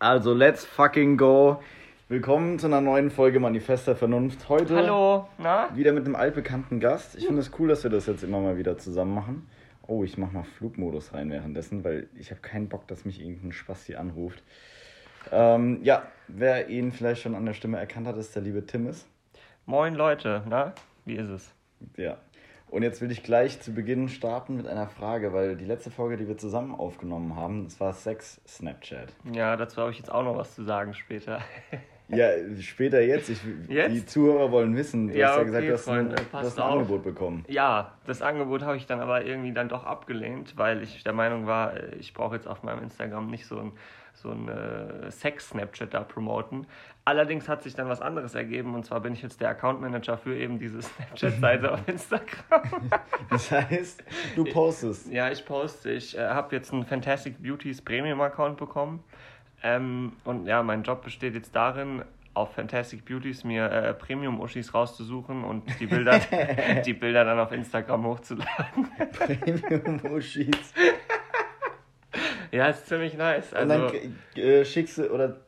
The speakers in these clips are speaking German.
Also, let's fucking go. Willkommen zu einer neuen Folge Manifest der Vernunft. Heute Hallo, na? wieder mit einem altbekannten Gast. Ich finde es cool, dass wir das jetzt immer mal wieder zusammen machen. Oh, ich mach mal Flugmodus rein währenddessen, weil ich habe keinen Bock, dass mich irgendein Spaß hier anruft. Ähm, ja, wer ihn vielleicht schon an der Stimme erkannt hat, ist der liebe Timmis. Moin Leute, na? Wie ist es? Ja. Und jetzt will ich gleich zu Beginn starten mit einer Frage, weil die letzte Folge, die wir zusammen aufgenommen haben, das war Sex Snapchat. Ja, dazu habe ich jetzt auch noch was zu sagen später. Ja, später jetzt. Ich, Jetzt? Die Zuhörer wollen wissen. Du Ja, hast ja okay, gesagt, du hast ein, Freunde, du passt hast ein. Angebot bekommen. Ja, das Angebot habe ich dann aber irgendwie dann doch abgelehnt, weil ich der Meinung war, äh, ich brauche jetzt auf meinem Instagram nicht so ein, so ein äh, Sex-Snapchat da promoten. Allerdings hat sich dann was anderes ergeben und zwar bin ich jetzt der Account Manager für eben diese Snapchat-Seite auf Instagram. Das heißt, du postest. Ja, ich poste. Ich äh, habe jetzt einen Fantastic Beauties Premium-Account bekommen. Ähm, und ja, mein Job besteht jetzt darin, auf Fantastic Beauties mir äh, Premium-Uschis rauszusuchen und die Bilder, die Bilder dann auf Instagram hochzuladen. Premium-Muschis. Ja, ist ziemlich nice. Und dann Also, äh, schickst du, oder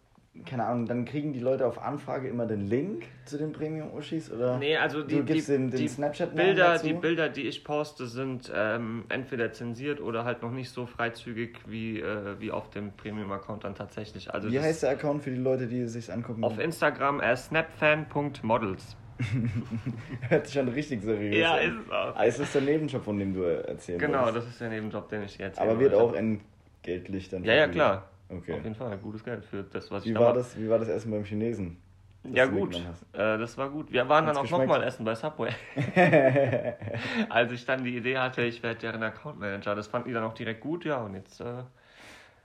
keine Ahnung, dann kriegen die Leute auf Anfrage immer den Link zu den Premium-Uschis? Oder nee, also die, du gibst die, den, den die Snapchat Bilder, dazu? die Bilder, die ich poste, sind ähm, entweder zensiert oder halt noch nicht so freizügig wie, äh, wie auf dem Premium-Account dann tatsächlich. Also Wie das- heißt der Account für die Leute, die es sich angucken? auf Instagram äh, snapfan.models. Hört sich schon richtig seriös Ja, an. ist es auch. Ah, es ist der Nebenjob, von dem du erzählen Genau, wolltest. das ist der Nebenjob, den ich jetzt Aber wird auch entgeltlich dann Ja, ja, klar. Auf Okay. jeden Fall, gutes Geld für das, was ich Wie da war das, wie war das Essen beim Chinesen? Ja, gut. Äh, das war gut. Wir waren Hat's dann auch nochmal essen bei Subway. Als ich dann die Idee hatte, ich werde deren Account Manager. Das fanden die dann auch direkt gut, ja. Und jetzt äh,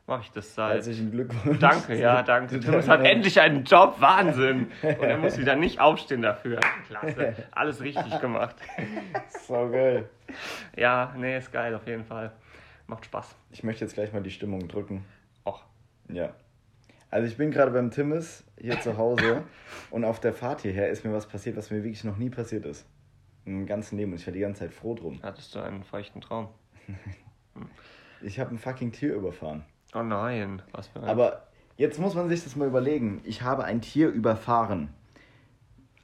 mache ich das seit. Herzlichen Glückwunsch. Danke, ja, danke. Thomas hat endlich einen Job, Wahnsinn. Und er muss wieder nicht aufstehen dafür. Klasse, alles richtig gemacht. So geil. Ja, nee, ist geil, auf jeden Fall. Macht Spaß. Ich möchte jetzt gleich mal die Stimmung drücken. Och. Ja. Also ich bin gerade beim Timmis hier zu Hause und auf der Fahrt hierher ist mir was passiert, was mir wirklich noch nie passiert ist. Im ganzen Leben und ich war die ganze Zeit froh drum. Hattest du einen feuchten Traum? Ich habe ein fucking Tier überfahren. Oh nein, was für ein. Aber jetzt muss man sich das mal überlegen. Ich habe ein Tier überfahren.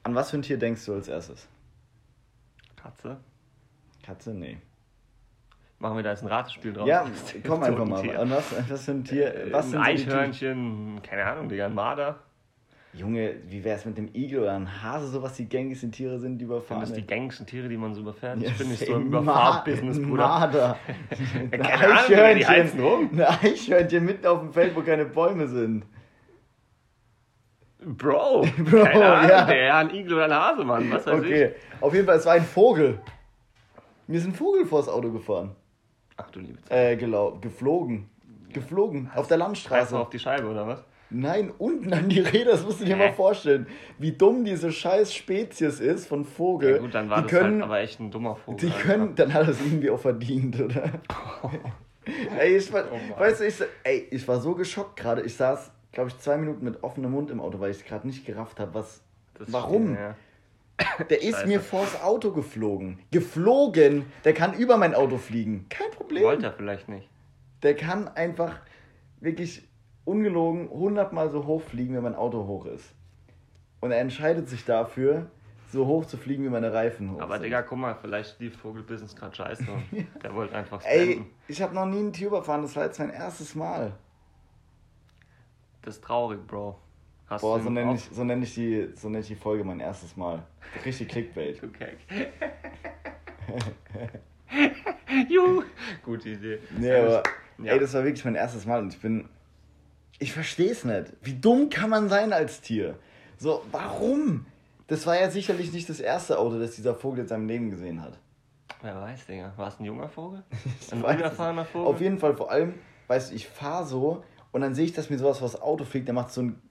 An was für ein Tier denkst du als erstes? Katze? Katze? Nee. Machen wir da jetzt ein Ratespiel draus? Ja, komm einfach ein mal. Tier. Was, was für ein Tier? Was ein sind so Eichhörnchen, keine Ahnung, Digga, ein Marder. Junge, wie wär's mit dem Igel oder ein Hase, so was die gängigsten Tiere sind, die Sind überfahren? das die gängigsten Tiere, die man so überfährt? Ja, ich bin nicht so ein im Überfahrbusiness, ein Bruder. Marder. Ein Keine Ahnung, Digga, die heizen rum. Ein Eichhörnchen mitten auf dem Feld, wo keine Bäume sind. Bro, Bro, keine Ahnung, ja. der ein Igel oder ein Hase, Mann, was weiß Okay, auf jeden Fall, es war ein Vogel. Mir ist ein Vogel vors Auto gefahren. Ach du liebe Zeit. Äh, gelau geflogen. Geflogen. Auf der Landstraße. auf die Scheibe, oder was? Nein, unten an die Räder, das musst du dir mal vorstellen. Wie dumm diese scheiß Spezies ist von Vogel. Ja, gut, dann war die das können, halt aber echt ein dummer Vogel. Die einfach. können, dann hat er es irgendwie auch verdient, oder? ey, ich war, Oh weißt du, ich, ey, ich war so geschockt gerade. Ich saß, glaube ich, zwei Minuten mit offenem Mund im Auto, weil ich es gerade nicht gerafft habe, was. Das warum? Ja. Der ist Scheiße. mir vors Auto geflogen. Geflogen! Der kann über mein Auto fliegen. Kein Problem. Wollte er vielleicht nicht. Der kann einfach wirklich ungelogen hundertmal so hoch fliegen, wenn mein Auto hoch ist. Und er entscheidet sich dafür, so hoch zu fliegen, wie meine Reifen hoch Aber sind. Digga, guck mal, vielleicht lief Vogelbusiness gerade scheiße. und Der wollte einfach Ey, spenden. ich habe noch nie ein Tier überfahren, das war jetzt mein erstes Mal. Das ist traurig, Bro. Hast Boah, du so nenne ich, so nenn ich, die, so nenn ich die Folge mein erstes Mal. Richtig Clickbait. Okay. Juhu. Gute Idee. Nee, aber Ja. ey, das war wirklich mein erstes Mal und ich bin. Ich verstehe es nicht. Wie dumm kann man sein als Tier? So, warum? Das war ja sicherlich nicht das erste Auto, das dieser Vogel in seinem Leben gesehen hat. Wer weiß, Digga. War es ein junger Vogel? Ein unerfahrener. Vogel? Auf jeden Fall, vor allem, weißt du, ich fahre so und dann sehe ich, dass mir sowas vors Auto fliegt. Der macht so ein, so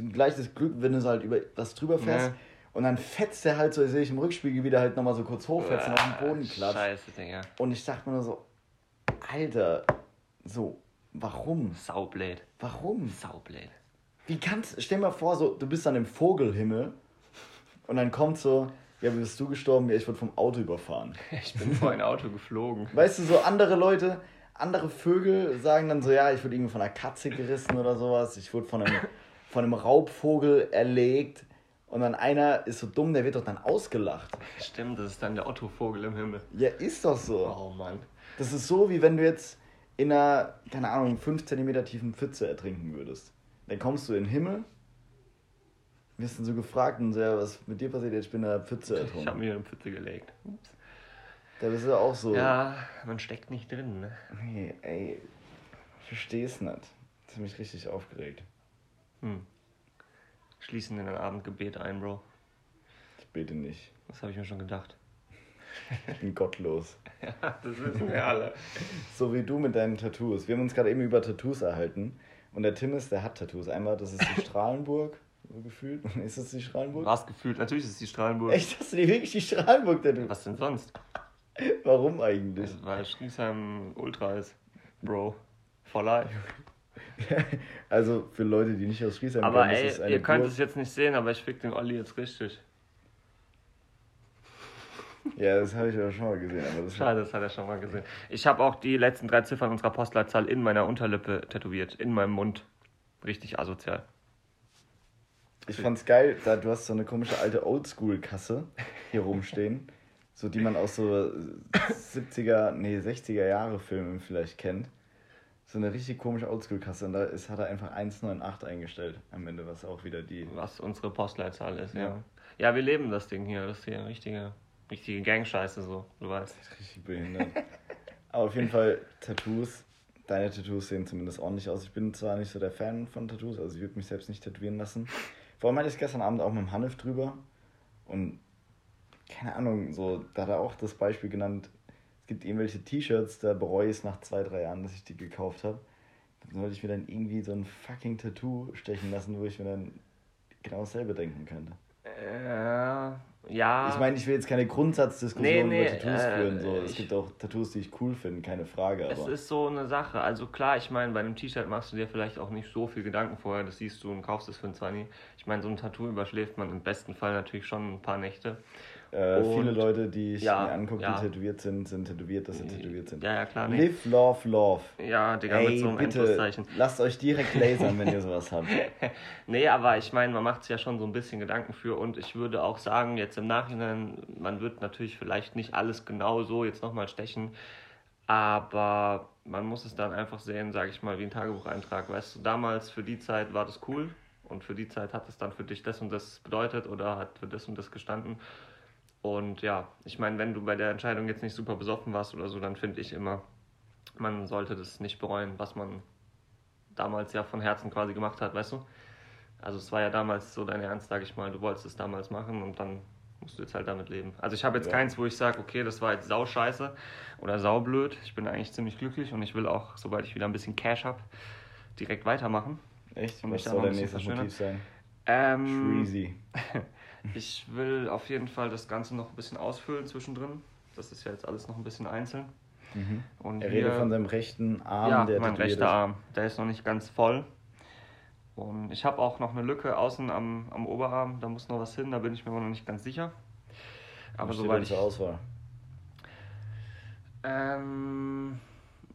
ein gleiches Glück, wenn du so halt über was drüber fährst. Ja. Und dann fetzt der halt so, sehe ich im Rückspiegel wieder halt nochmal so kurz hochfetzen und auf den Boden Ah, klatscht. Scheiße, Digga. Und ich dachte mir nur so, Alter, so, warum? Saublät. Warum? Saublät. Wie kannst, stell dir mal vor, so, du bist dann im Vogelhimmel und dann kommt so, ja, wie bist du gestorben? Ja, ich wurde vom Auto überfahren. Ich bin vor ein Auto geflogen. Weißt du, so andere Leute, andere Vögel sagen dann so, ja, ich wurde irgendwie von einer Katze gerissen oder sowas. Ich wurde von einem, von einem Raubvogel erlegt. Und dann einer ist so dumm, der wird doch dann ausgelacht. Stimmt, das ist dann der Otto-Vogel im Himmel. Ja, ist doch so. Oh Mann. Das ist so, wie wenn du jetzt in einer, keine Ahnung, 5 cm tiefen Pfütze ertrinken würdest. Dann kommst du in den Himmel, wirst dann so gefragt und so, ja, was mit dir passiert? Ich bin in der Pfütze ertrunken. Ich habe mir eine Pfütze gelegt. Ups. Da bist du auch so. Ja, man steckt nicht drin, ne? Nee, ey, ich versteh's nicht. Das hat mich richtig aufgeregt. Hm. Schließen in ein Abendgebet ein, Bro. Ich bete nicht. Das habe ich mir schon gedacht. Ich bin gottlos. Ja, das wissen wir alle. So wie du mit deinen Tattoos. Wir haben uns gerade eben über Tattoos erhalten. Und der Timmis, der hat Tattoos. Einmal, das ist die Strahlenburg, so gefühlt. Ist das die Strahlenburg? Was gefühlt? Natürlich ist es die Strahlenburg. Echt, hast du die wirklich die Strahlenburg Tattoo? Was denn sonst? Warum eigentlich? Weil Schriesheim Ultra ist. Bro. For life. also für Leute, die nicht aus Friesheim Aber kommen, ey, ist eine ihr könnt Burg. es jetzt nicht sehen, aber ich fick den Olli jetzt richtig. Ja, das habe ich aber schon mal gesehen. Aber das Schade, das hat er schon mal gesehen. Ich habe auch die letzten drei Ziffern unserer Postleitzahl in meiner Unterlippe tätowiert. In meinem Mund. Richtig asozial. Ich fand's geil, da du hast so eine komische alte Oldschool-Kasse hier rumstehen, so die man aus so 70er, nee 60er Jahre Filmen vielleicht kennt. So eine richtig komische Oldschool-Kasse und da ist, hat er einfach 198 eingestellt am Ende, was auch wieder die. Was unsere Postleitzahl ist, ja. Ja. Ja, wir leben das Ding hier. Das ist hier richtige, richtige Gang-Scheiße so, du weißt. Richtig behindert. Aber auf jeden Fall Tattoos. Deine Tattoos sehen zumindest ordentlich aus. Ich bin zwar nicht so der Fan von Tattoos, also ich würde mich selbst nicht tätowieren lassen. Vor allem hatte ich gestern Abend auch mit dem Hanif drüber und keine Ahnung, so, da hat er auch das Beispiel genannt, gibt irgendwelche T-Shirts, da bereue ich es nach zwei, drei Jahren, dass ich die gekauft habe. Dann wollte ich mir dann irgendwie so ein fucking Tattoo stechen lassen, wo ich mir dann genau dasselbe denken könnte. Äh, ja. Ich meine, ich will jetzt keine Grundsatzdiskussion Nee, nee, über Tattoos äh, führen. So. Es gibt auch Tattoos, die ich cool finde, keine Frage. Es Aber ist so eine Sache. Also klar, ich meine, bei einem T-Shirt machst du dir vielleicht auch nicht so viel Gedanken vorher. Das siehst du und kaufst es für ein 20. Ich meine, so ein Tattoo überschläft man im besten Fall natürlich schon ein paar Nächte. Äh, viele Leute, die ich ja, mir angucke, ja. die tätowiert sind, sind tätowiert, dass sie tätowiert sind. Ja, ja, klar. Nee. Live, love, love. Ja, Digga, mit Ey, so einem bitte, lasst euch direkt lasern, wenn ihr sowas habt. Nee, aber ich meine, man macht sich ja schon so ein bisschen Gedanken für und ich würde auch sagen, jetzt im Nachhinein, man wird natürlich vielleicht nicht alles genau so jetzt nochmal stechen, aber man muss es dann einfach sehen, sage ich mal, wie ein Tagebucheintrag. Weißt du, damals für die Zeit war das cool und für die Zeit hat es dann für dich das und das bedeutet oder hat für das und das gestanden. Und ja, ich meine, wenn du bei der Entscheidung jetzt nicht super besoffen warst oder so, dann finde ich immer, man sollte das nicht bereuen, was man damals ja von Herzen quasi gemacht hat, weißt du? Also es war ja damals so dein Ernst, sag ich mal, du wolltest es damals machen und dann musst du jetzt halt damit leben. Also ich habe jetzt Ja. keins, wo ich sage, okay, das war jetzt sau scheiße oder saublöd. Ich bin eigentlich ziemlich glücklich und ich will auch, sobald ich wieder ein bisschen Cash habe, direkt weitermachen. Echt? Und Was soll dein nächstes. Motiv sein? Ähm, Shreezy. ich will auf jeden Fall das Ganze noch ein bisschen ausfüllen zwischendrin. Das ist ja jetzt alles noch ein bisschen einzeln. Mhm. Und Er redet von seinem rechten Arm, ja, der mein rechter ist. Arm. Der ist noch nicht ganz voll. Und ich habe auch noch eine Lücke außen am, am Oberarm. Da muss noch was hin, da bin ich mir aber noch nicht ganz sicher. Aber steht denn ich. Auswahl. Ähm.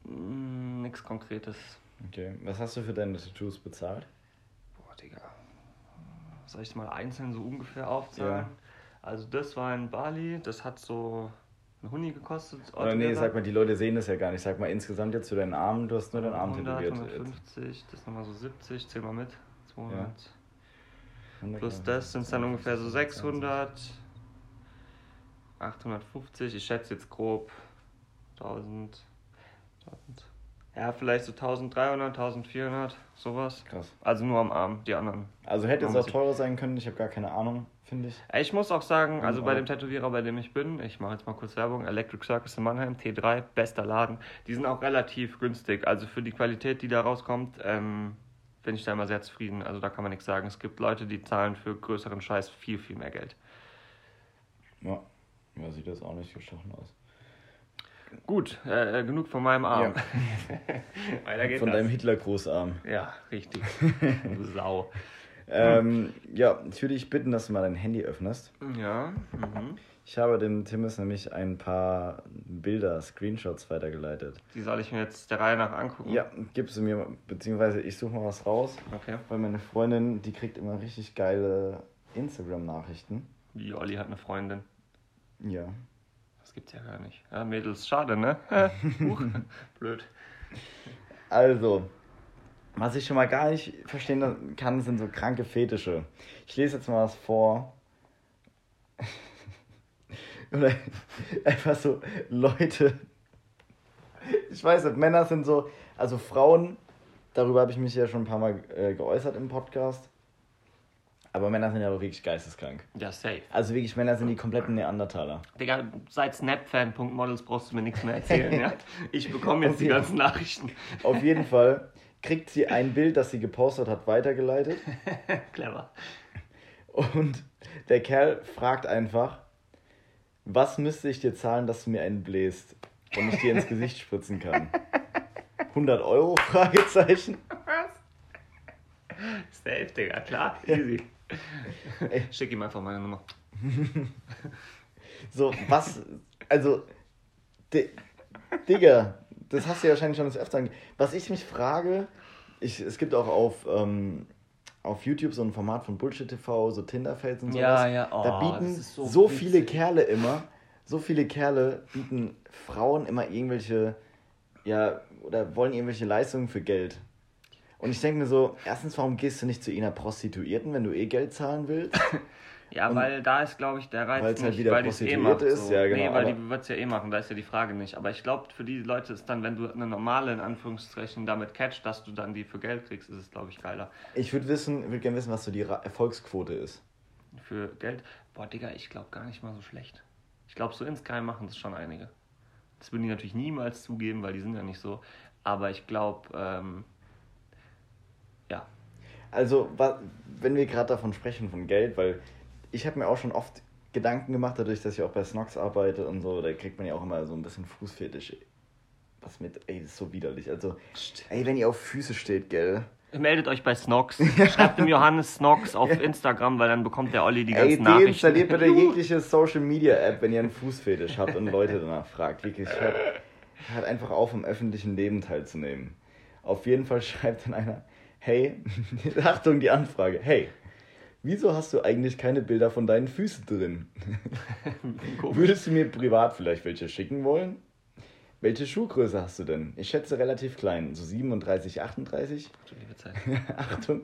Nichts Konkretes. Okay. Was hast du für deine Tattoos bezahlt? Boah, Digga. Soll ich mal einzeln so ungefähr aufzahlen? Ja. Also, das war in Bali. Das hat so ein Huni gekostet. Oder nee, sag mal, die Leute sehen das ja gar nicht. Sag mal insgesamt jetzt zu deinen Armen, du hast nur deinen Arm 100, tätowiert. 150, das nochmal so 70, zähl mal mit. 200. Jetzt. Plus das sind es dann ungefähr so 600, 850, ich schätze jetzt grob 1000, 1000. Ja, vielleicht so 1300, 1400, sowas. Krass. Also nur am Arm, die anderen. Also hätte es auch teurer sein können, ich habe gar keine Ahnung, finde ich. Ich muss auch sagen, also bei dem Tätowierer, bei dem ich bin, ich mache jetzt mal kurz Werbung, Electric Circus in Mannheim, T3, bester Laden. Die sind auch relativ günstig. Also für die Qualität, die da rauskommt, ähm, bin ich da immer sehr zufrieden. Also da kann man nichts sagen. Es gibt Leute, die zahlen für größeren Scheiß viel, viel mehr Geld. Ja. Ja, sieht das auch nicht gestochen aus. Gut, äh, äh, genug von meinem Arm. Weiter geht's. Von deinem Hitler-Großarm. Ja, richtig. Du Sau. Ähm, ja, ich würde dich bitten, dass du mal dein Handy öffnest. Ja. Mhm. Ich habe dem Timmis nämlich ein paar Bilder, Screenshots weitergeleitet. Die soll ich mir jetzt der Reihe nach angucken. Ja, gibst du mir, beziehungsweise ich suche mal was raus, Okay. weil meine Freundin, die kriegt immer richtig geile Instagram-Nachrichten. Wie Olli hat eine Freundin. Ja. Das gibt's ja gar nicht. Ja, Mädels, schade, ne? Huch. Blöd. Also, was ich schon mal gar nicht verstehen kann, sind so kranke Fetische. Ich lese jetzt mal was vor. Oder einfach so Leute. Ich weiß nicht, Männer sind so, also Frauen, darüber habe ich mich ja schon ein paar Mal äh, geäußert im Podcast. Aber Männer sind ja auch wirklich geisteskrank. Ja, safe. Also wirklich, Männer sind die kompletten Neandertaler. Digga, seit Snapfan.models brauchst du mir nichts mehr erzählen, ja? Ich bekomme jetzt die ganzen Nachrichten. Auf jeden Fall kriegt sie ein Bild, das sie gepostet hat, weitergeleitet. Clever. Und der Kerl fragt einfach, was müsste ich dir zahlen, dass du mir einen bläst und ich dir ins Gesicht spritzen kann? 100 Euro? Fragezeichen. Safe, Digga, klar. Easy. Schick ihm einfach meine Nummer. So, was, also, Di Digga, das hast du ja wahrscheinlich schon des Öfteren. Was ich mich frage, ich, es gibt auch auf, ähm, auf YouTube so ein Format von Bullshit TV, so Tinderfails und sowas. Ja, ja, oh, da bieten das ist so so, viele. Kerle immer, so viele Kerle bieten Frauen immer irgendwelche, ja, oder wollen irgendwelche Leistungen für Geld. Und ich denke mir so, erstens, warum gehst du nicht zu einer Prostituierten, wenn du eh Geld zahlen willst? Ja, Und- weil da ist, glaube ich, der Reiz Weil's halt nicht, wieder weil es eh Prostituierte macht. ist, so. ja, genau, Nee, weil die wird es ja eh machen, da ist ja die Frage nicht. Aber ich glaube, für die Leute ist dann, wenn du eine normale, in Anführungszeichen, damit catcht, dass du dann die für Geld kriegst, ist es, glaube ich, geiler. Ich würde wissen, würde gerne wissen, was so die Erfolgsquote ist. Für Geld, boah, Digga, ich glaube gar nicht mal so schlecht. Ich glaube, so insgeheim machen das schon einige. Das würden die natürlich niemals zugeben, weil die sind ja nicht so. Aber ich glaube, ähm, Also, wenn wir gerade davon sprechen, von Geld, weil ich habe mir auch schon oft Gedanken gemacht, dadurch, dass ich auch bei Snox arbeite und so, da kriegt man ja auch immer so ein bisschen Fußfetisch. Was mit, ey, das ist so widerlich. Also, ey, wenn ihr auf Füße steht, gell. meldet euch bei Snox. Schreibt dem Johannes Snox auf Instagram, weil dann bekommt der Olli die Ey, ganzen Nachrichten. deinstalliert bitte jegliche Social Media App, wenn ihr einen Fußfetisch habt und Leute danach fragt. Wirklich, hört, hört einfach auf, am öffentlichen Leben teilzunehmen. Auf jeden Fall schreibt dann einer, hey, Achtung, die Anfrage, hey, wieso hast du eigentlich keine Bilder von deinen Füßen drin? Würdest du mir privat vielleicht welche schicken wollen? Welche Schuhgröße hast du denn? Ich schätze relativ klein, so 37, 38. Du liebe Zeit. Achtung,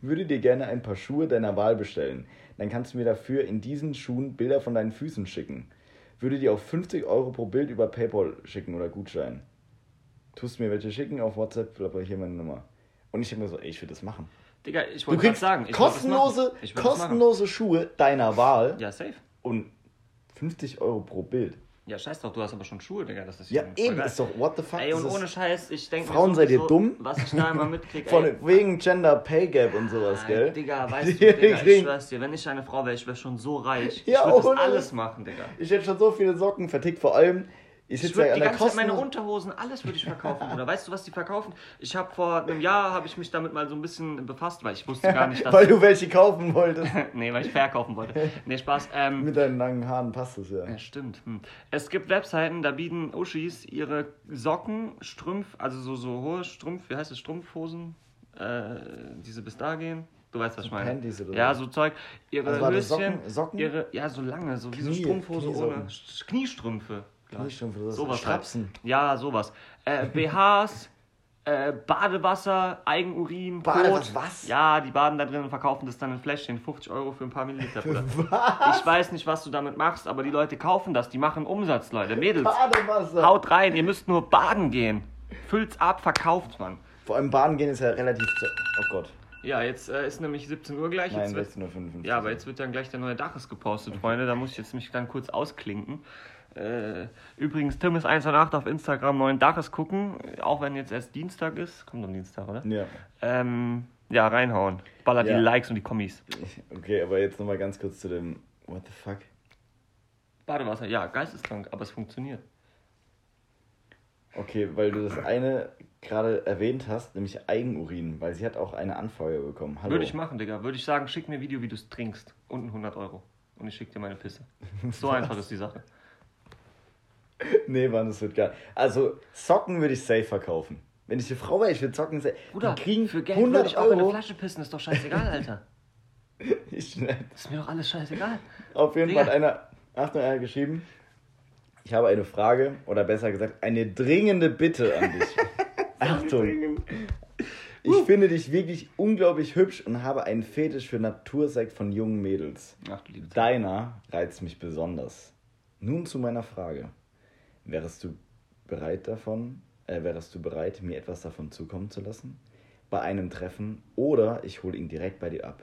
würde dir gerne ein paar Schuhe deiner Wahl bestellen. Dann kannst du mir dafür in diesen Schuhen Bilder von deinen Füßen schicken. Würde dir auch 50 Euro pro Bild über PayPal schicken oder Gutschein. Tust mir welche schicken auf WhatsApp, hier meine Nummer. Und ich denke mir so, ey, ich würde das machen. Digga, ich wollte gerade sagen, ich kostenlose, Ich kostenlose Schuhe deiner Wahl Ja, safe. und 50 Euro pro Bild. Ja, scheiß doch, du hast aber schon Schuhe, Digga. Das ist Ja, eben, ist doch, what the fuck? Ey, und ohne Scheiß, ich denke Frauen, seid ihr dumm? Was ich da immer mitkriege, Von ey, wegen Gender Pay Gap und sowas, gell? Digga, weißt du, Digga, ich schwör's dir, wenn ich eine Frau wäre, ich wäre schon so reich. Ja, ich würde alles machen, Digga. Ich hätte schon so viele Socken vertickt, vor allem, ich sitze würde ja die an der Zeit meine. Unterhosen, alles würde ich verkaufen, Oder Weißt du, was die verkaufen? Ich habe vor einem Jahr, habe ich mich damit mal so ein bisschen befasst, weil ich wusste gar nicht, dass... Weil du welche kaufen wolltest. nee, weil ich verkaufen wollte. Nee, Spaß. Ähm, Mit deinen langen Haaren passt es ja. Ja, stimmt. Hm. Es gibt Webseiten, da bieten Uschis ihre Socken, Strümpf, also so, so hohe Strumpf, wie heißt es, Strumpfhosen, äh, diese bis da gehen. Du weißt, was ich meine. Panties oder ja, so. Zeug. Ihre Also das Höschen, Socken- Socken? ihre, ja, so lange, so wie so Knie- Strumpfhose ohne Sch- Kniestrümpfe. glaub ich. Kniestrümpfe, das sowas Strapsen. Halt. Ja, sowas. Äh, BHs, äh, Badewasser, Eigenurin, Badewasser, was? Ja, die baden da drin und verkaufen das dann in Fläschchen. 50 Euro für ein paar Milliliter, Bruder. Was? Ich weiß nicht, was du damit machst, aber die Leute kaufen das. Die machen Umsatz, Leute. Mädels, Badewasser. haut rein. Ihr müsst nur baden gehen. Füllt's ab, verkauft man. Vor allem Baden gehen ist ja relativ... Oh Gott. Ja, jetzt äh, ist nämlich 17 Uhr gleich. Nein, Jetzt wird, 16.55 Uhr. ja, aber jetzt wird dann gleich der neue Daches gepostet, Freunde. Da muss ich jetzt mich dann kurz ausklinken. Äh, übrigens, Tim ist 1 und 8 auf Instagram, neuen Daches gucken. Auch wenn jetzt erst Dienstag ist. Kommt am Dienstag, oder? Ja. Ähm, ja, reinhauen. Ballert Ja. die Likes und die Kommis. Okay, aber jetzt nochmal ganz kurz zu dem... What the fuck? Badewasser, ja, geisteskrank, aber es funktioniert. Okay, weil du das eine gerade erwähnt hast, nämlich Eigenurin, weil sie hat auch eine Anfrage bekommen. Hallo. Würde ich machen, Digga. Würde ich sagen, schick mir ein Video, wie du es trinkst. Und ein 100 Euro. Und ich schick dir meine Pisse. So einfach ist die Sache. Nee, Mann, das wird geil. Also, Socken würde ich safe verkaufen. Wenn ich eine Frau wäre, ich würde Socken safe. Bruder, die kriegen für Geld 100 würde ich auch in eine Euro. Flasche pissen. Ist doch scheißegal, Alter. Ich schnell. Ist mir doch alles scheißegal. Auf jeden Digga. Fall hat einer, Achtung, einer geschrieben. Ich habe eine Frage, oder besser gesagt, eine dringende Bitte an dich. Achtung. Ich finde dich wirklich unglaublich hübsch und habe einen Fetisch für Natursekt von jungen Mädels. Ach du liebe. Deiner reizt mich besonders. Nun zu meiner Frage. Wärest du bereit davon, äh, wärest du bereit, mir etwas davon zukommen zu lassen? Bei einem Treffen oder ich hole ihn direkt bei dir ab,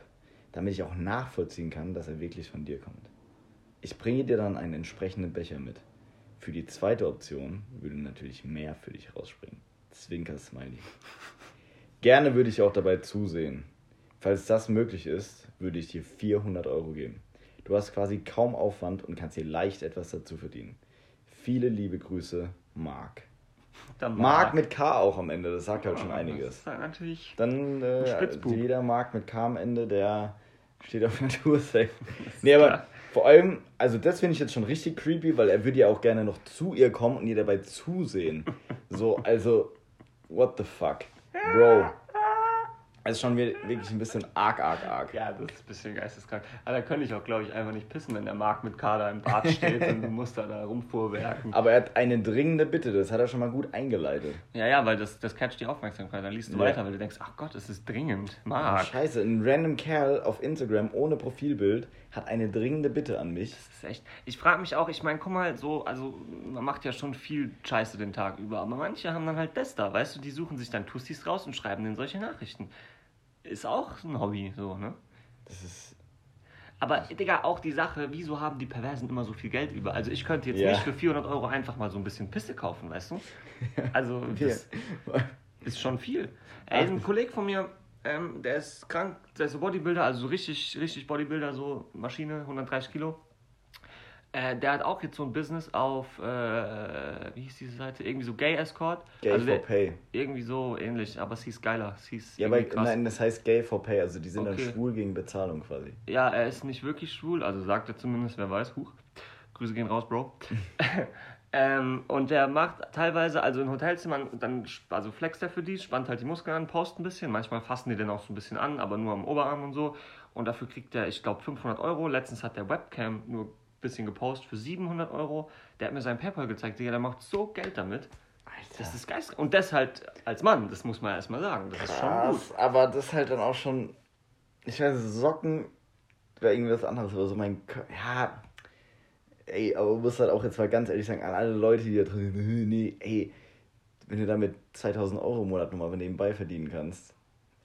damit ich auch nachvollziehen kann, dass er wirklich von dir kommt. Ich bringe dir dann einen entsprechenden Becher mit. Für die zweite Option würde natürlich mehr für dich rausspringen. Zwinker Smiley. Gerne würde ich auch dabei zusehen. Falls das möglich ist, würde ich dir 400 Euro geben. Du hast quasi kaum Aufwand und kannst dir leicht etwas dazu verdienen. Viele liebe Grüße, Marc. Marc mit K auch am Ende, das sagt halt schon Das einiges. ist halt natürlich. Dann äh, jeder Marc mit K am Ende, der steht auf Natursafe. Nee, aber vor allem, also das finde ich jetzt schon richtig creepy, weil er würde ja auch gerne noch zu ihr kommen und ihr dabei zusehen. So, also, what the fuck? Bro. Also schon wir- wirklich ein bisschen arg, arg, arg. Ja, das ist ein bisschen geisteskrank. Aber da könnte ich auch, glaube ich, einfach nicht pissen, wenn der Marc mit Kader im Bad steht und du musst da, da rumfuhrwerken. Aber er hat eine dringende Bitte, das hat er schon mal gut eingeleitet. Ja, ja, weil das, das catcht die Aufmerksamkeit. Dann liest du Ja. weiter, weil du denkst, ach Gott, es ist dringend. Marc. scheiße, ein random Kerl auf Instagram ohne Profilbild hat eine dringende Bitte an mich. Das ist echt. Ich frage mich auch, ich meine, guck mal, so, also man macht ja schon viel Scheiße den Tag über, aber manche haben dann halt das da, weißt du, die suchen sich dann Tussis raus und schreiben denen solche Nachrichten. Ist auch ein Hobby, so, ne? Das ist. Aber, Digga, auch die Sache, wieso haben die Perversen immer so viel Geld über? Also ich könnte jetzt Ja. nicht für 400 Euro einfach mal so ein bisschen Pisse kaufen, weißt du? Also, das ist schon viel. Ey, ein Kollege von mir, ähm, der ist krank, der ist so Bodybuilder, also so richtig, richtig Bodybuilder, so Maschine, 130 Kilo. Äh, der hat auch jetzt so ein Business auf, äh, wie hieß diese Seite? Irgendwie so Gay Escort. Gay also for der, Pay. Irgendwie so ähnlich, aber es hieß geiler. Es hieß Ja, aber krass. nein, das heißt Gay for Pay, also die sind Okay. dann schwul gegen Bezahlung quasi. Ja, er ist nicht wirklich schwul, also sagt er zumindest, wer weiß, huch. Grüße gehen raus, Bro. ähm, und der macht teilweise, also in Hotelzimmern, dann also flext er für die, spannt halt die Muskeln an, post ein bisschen. Manchmal fassen die den auch so ein bisschen an, aber nur am Oberarm und so. Und dafür kriegt er, ich glaube, 500 Euro. Letztens hat der Webcam nur bisschen gepostet für 700 Euro. Der hat mir sein PayPal gezeigt, Digga, der macht so Geld damit. Alter. Das ist geist. Und das halt als Mann, das muss man erstmal sagen. Das ist schon gut. Krass, aber das halt dann auch schon. Ich weiß, Socken wäre irgendwas anderes, aber so mein. Ja. Ey, aber du musst halt auch jetzt mal ganz ehrlich sagen, an alle Leute, die da drin sind, nee, ey, wenn du damit 2000 Euro im Monat nochmal nebenbei verdienen kannst.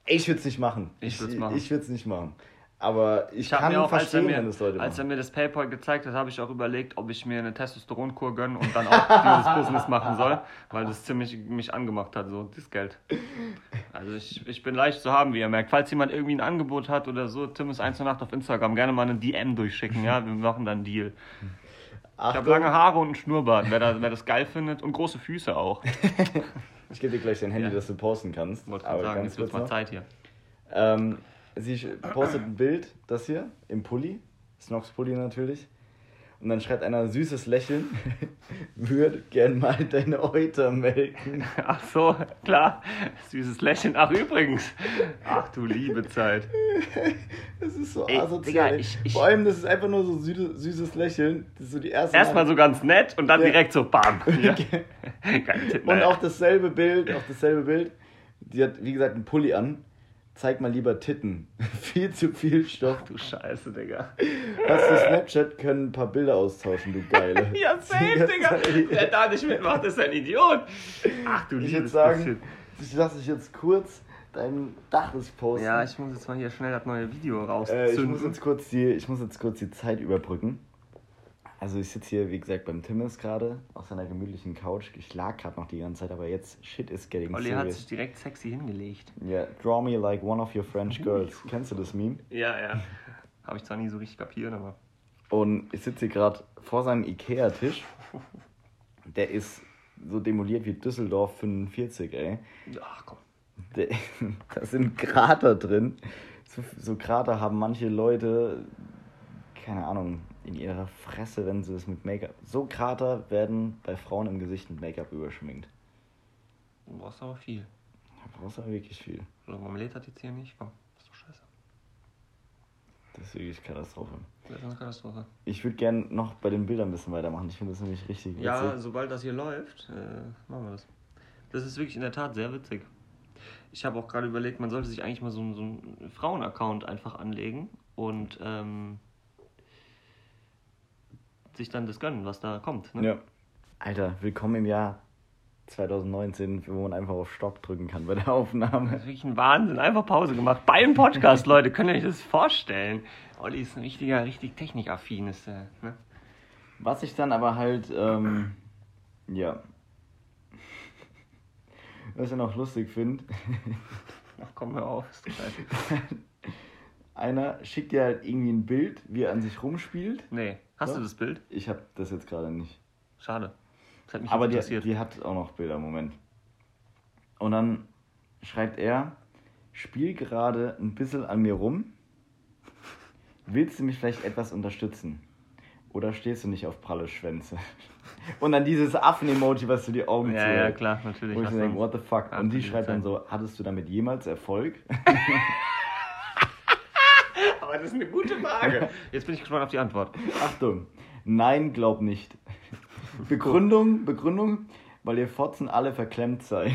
Ey, ich würde es nicht machen. Ich. Ich würde es nicht machen. Aber ich, Ich habe kann mir auch, als er verstehen, mir, das Leute als er mir das PayPal gezeigt hat, habe ich auch überlegt, ob ich mir eine Testosteronkur gönne und dann auch dieses Business machen soll, weil das ziemlich mich angemacht hat, so das Geld. Also ich, ich bin leicht zu haben, wie ihr merkt. Falls jemand irgendwie ein Angebot hat oder so, Tim ist 1 zu Nacht auf Instagram, gerne mal eine DM durchschicken, ja, wir machen dann einen Deal. Ich habe Achtung, lange Haare und einen Schnurrbart, wer, da, wer das geil findet und große Füße auch. ich gebe dir gleich dein Handy, Ja. dass du posten kannst. Wollte gerade sagen, jetzt wird mal. Zeit hier. Ähm, sie postet ein Bild, das hier, im Pulli. Snox Pulli natürlich. Und dann schreibt einer süßes Lächeln. Würde gern mal deine Euter melken. Ach so, klar, süßes Lächeln. Ach übrigens, ach du liebe Zeit. Das ist so Ey, asozial. Digga, ich- ich- Vor allem, das ist einfach nur so süße, süßes Lächeln. Das ist so die erste. Erstmal so ganz nett und dann Ja. direkt so bam. Ja. Und auch dasselbe Bild, auch dasselbe Bild. Die hat, wie gesagt, einen Pulli an. Zeig mal lieber Titten. viel zu viel Stoff. Du Scheiße, Digga. Hast du Snapchat, können ein paar Bilder austauschen, du Geile. Ja, safe, Digga. Wer da nicht mitmacht, ist ein Idiot. Ach du Ich würde sagen, bisschen. ich lasse dich jetzt kurz dein Daches posten. Ja, ich muss jetzt mal hier schnell das neue Video äh, ich, rauszünden. muss jetzt kurz die, ich muss jetzt kurz die Zeit überbrücken. Also ich sitze hier, wie gesagt, beim Timmis gerade auf seiner gemütlichen Couch. Ich lag gerade noch die ganze Zeit, aber jetzt shit is getting Olli hat serious. sich direkt sexy hingelegt. Ja, draw me like one of your French girls. Kennst du das Meme? Ja, ja. Habe ich zwar nie so richtig kapiert, aber. Und ich sitze hier gerade vor seinem Ikea-Tisch. Der ist so demoliert wie Düsseldorf 45, ey. Ach komm. Da sind Krater drin. So, so Krater haben manche Leute, keine Ahnung, in ihrer Fresse, wenn sie es mit Make-up. So Krater werden bei Frauen im Gesicht mit Make-up überschminkt. Du brauchst aber viel. Da brauchst du aber wirklich viel. So, Marmelade hat jetzt hier nicht. Komm, ist doch scheiße. Das ist wirklich Katastrophe. Das ist eine Katastrophe. Ich würde gerne noch bei den Bildern ein bisschen weitermachen. Ich finde das nämlich richtig witzig. Ja, sobald das hier läuft, äh, machen wir das. Das ist wirklich in der Tat sehr witzig. Ich habe auch gerade überlegt, man sollte sich eigentlich mal so, einen- so einen Frauen-Account einfach anlegen und ähm, sich dann das gönnen, was da kommt. Ne? Ja. Alter, willkommen im Jahr 2019, wo man einfach auf Stopp drücken kann bei der Das Aufnahme. ist wirklich ein Wahnsinn. Einfach Pause gemacht. Beim Podcast, Leute. Könnt ihr euch das vorstellen? Olli ist ein richtiger, richtig technikaffin. Ist, äh, ne? Was ich dann aber halt, ähm, ja. Was ich noch lustig finde, Ach, komm, hör auf. Ist. einer schickt dir halt irgendwie ein Bild, wie er an sich rumspielt. Nee. Hast So. du das Bild? Ich habe das jetzt gerade nicht. Schade. Das hat mich Aber jetzt die, interessiert. die hat auch noch Bilder, Moment. Und dann schreibt er, spiel gerade ein bisschen an mir rum. Willst du mich vielleicht etwas unterstützen? Oder stehst du nicht auf pralle Schwänze? Und dann dieses Affen-Emoji, was du die Augen ja, ja, klar, natürlich. Wo ich denke, what the fuck? Und die schreibt dann so, hattest du damit jemals Erfolg? Aber das ist eine gute Frage. Jetzt bin ich gespannt auf die Antwort. Achtung, nein, glaub nicht. Begründung, Begründung, weil ihr Fotzen alle verklemmt seid.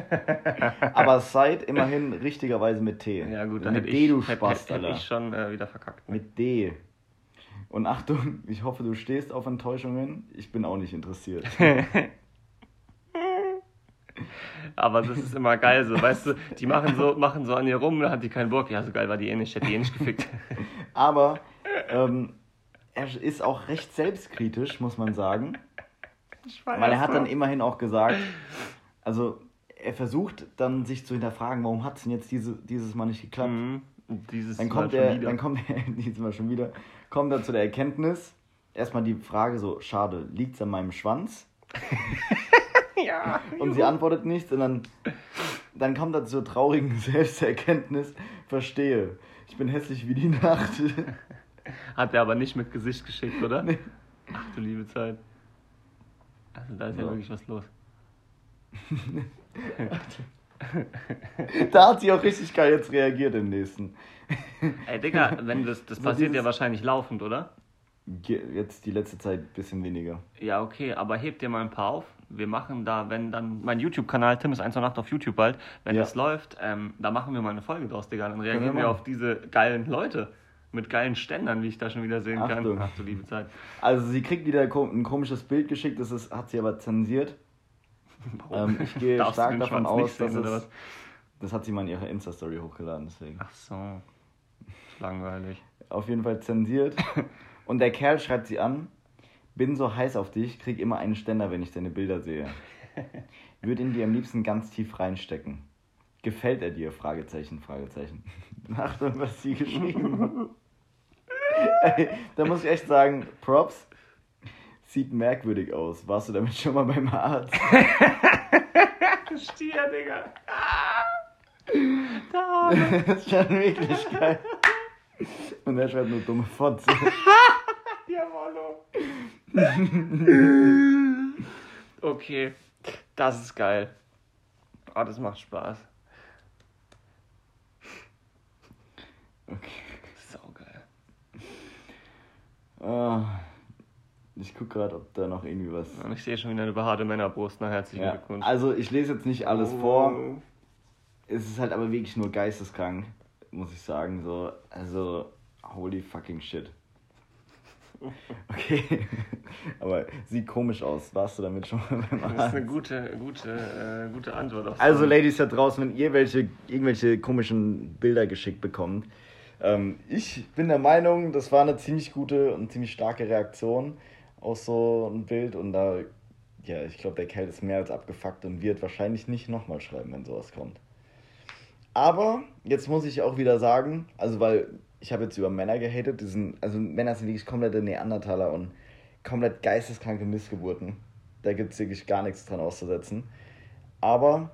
Aber seid immerhin richtigerweise mit T. Ja, gut, dann mit hätte D, ich, du hätte, Spast, hätte, hätte ich schon äh, wieder verkackt. Ne? Mit D. Und Achtung, ich hoffe, du stehst auf Enttäuschungen. Ich bin auch nicht interessiert. Aber das ist immer geil so, weißt du, die machen so, machen so an ihr rum, da hat die keinen Bock. Ja, so geil war die eh nicht, hätte die eh nicht gefickt. Aber ähm, er ist auch recht selbstkritisch, muss man sagen. Weil er hat dann immerhin auch gesagt, also er versucht dann sich zu hinterfragen, warum hat es denn jetzt diese, dieses Mal nicht geklappt. Mhm. Dieses Dann Mal kommt schon er, wieder. dann kommt er diesmal schon wieder, kommt er zu der Erkenntnis, erstmal die Frage so, schade, liegt's an meinem Schwanz? ja. Und sie antwortet nichts und dann, dann kommt er zur traurigen Selbsterkenntnis, verstehe, ich bin hässlich wie die Nacht. Hat er aber nicht mit Gesicht geschickt, oder? Nee. Ach du liebe Zeit. Also da ist ja So. wirklich was los. da hat sie auch richtig geil jetzt reagiert im nächsten. Ey, Digga, wenn das, das So passiert ja wahrscheinlich laufend, oder? Jetzt die letzte Zeit ein bisschen weniger. Ja, okay, aber hebt dir mal ein paar auf. Wir machen da, wenn dann mein YouTube-Kanal, Tim ist 1 Nacht auf YouTube bald, wenn Ja. das läuft, ähm, da machen wir mal eine Folge draus, Digga. Dann wir reagieren wir machen. auf diese geilen Leute mit geilen Ständern, wie ich da schon wieder sehen Achtung. kann. Ach du liebe Zeit. Also sie kriegt wieder ein komisches Bild geschickt, das ist, hat sie aber zensiert. Ähm, ich gehe stark davon Schwanz aus, dass es, das hat sie mal in ihrer Insta-Story hochgeladen, deswegen. Ach so. Langweilig. Auf jeden Fall zensiert. Und der Kerl schreibt sie an, bin so heiß auf dich, krieg immer einen Ständer, wenn ich deine Bilder sehe. Würde ihn dir am liebsten ganz tief reinstecken. Gefällt er dir? Fragezeichen, Fragezeichen. Achtung, was sie geschrieben hat. Ey, da muss ich echt sagen, Props. Sieht merkwürdig aus. Warst du damit schon mal beim Arzt? Stier, Digga. Da. Das ist schon wirklich geil. Und er schreibt nur dumme Fotze. Diavolo. okay, das ist geil. Oh, das macht Spaß. Okay. Saugeil. Ah, ich guck gerade, ob da noch irgendwie was. Und ich sehe schon wieder eine behaarte Männerbrust. Na, herzlichen Ja, Glückwunsch. also ich lese jetzt nicht alles Oh. vor. Es ist halt aber wirklich nur geisteskrank, muss ich sagen. So, also holy fucking shit. Okay, aber sieht komisch aus. Warst du damit schon mal beim Das ist Arzt? eine gute, gute, äh, gute Antwort auf Also Ladies da draußen, wenn ihr welche, irgendwelche komischen Bilder geschickt bekommt, ähm, ich bin der Meinung, das war eine ziemlich gute und ziemlich starke Reaktion auf so ein Bild und da, ja, ich glaube, der Kerl ist mehr als abgefuckt und wird wahrscheinlich nicht nochmal schreiben, wenn sowas kommt. Aber jetzt muss ich auch wieder sagen, also weil ich habe jetzt über Männer gehatet, die sind, also Männer sind wirklich komplette Neandertaler und komplett geisteskranke Missgeburten. Da gibt es wirklich gar nichts dran auszusetzen. Aber,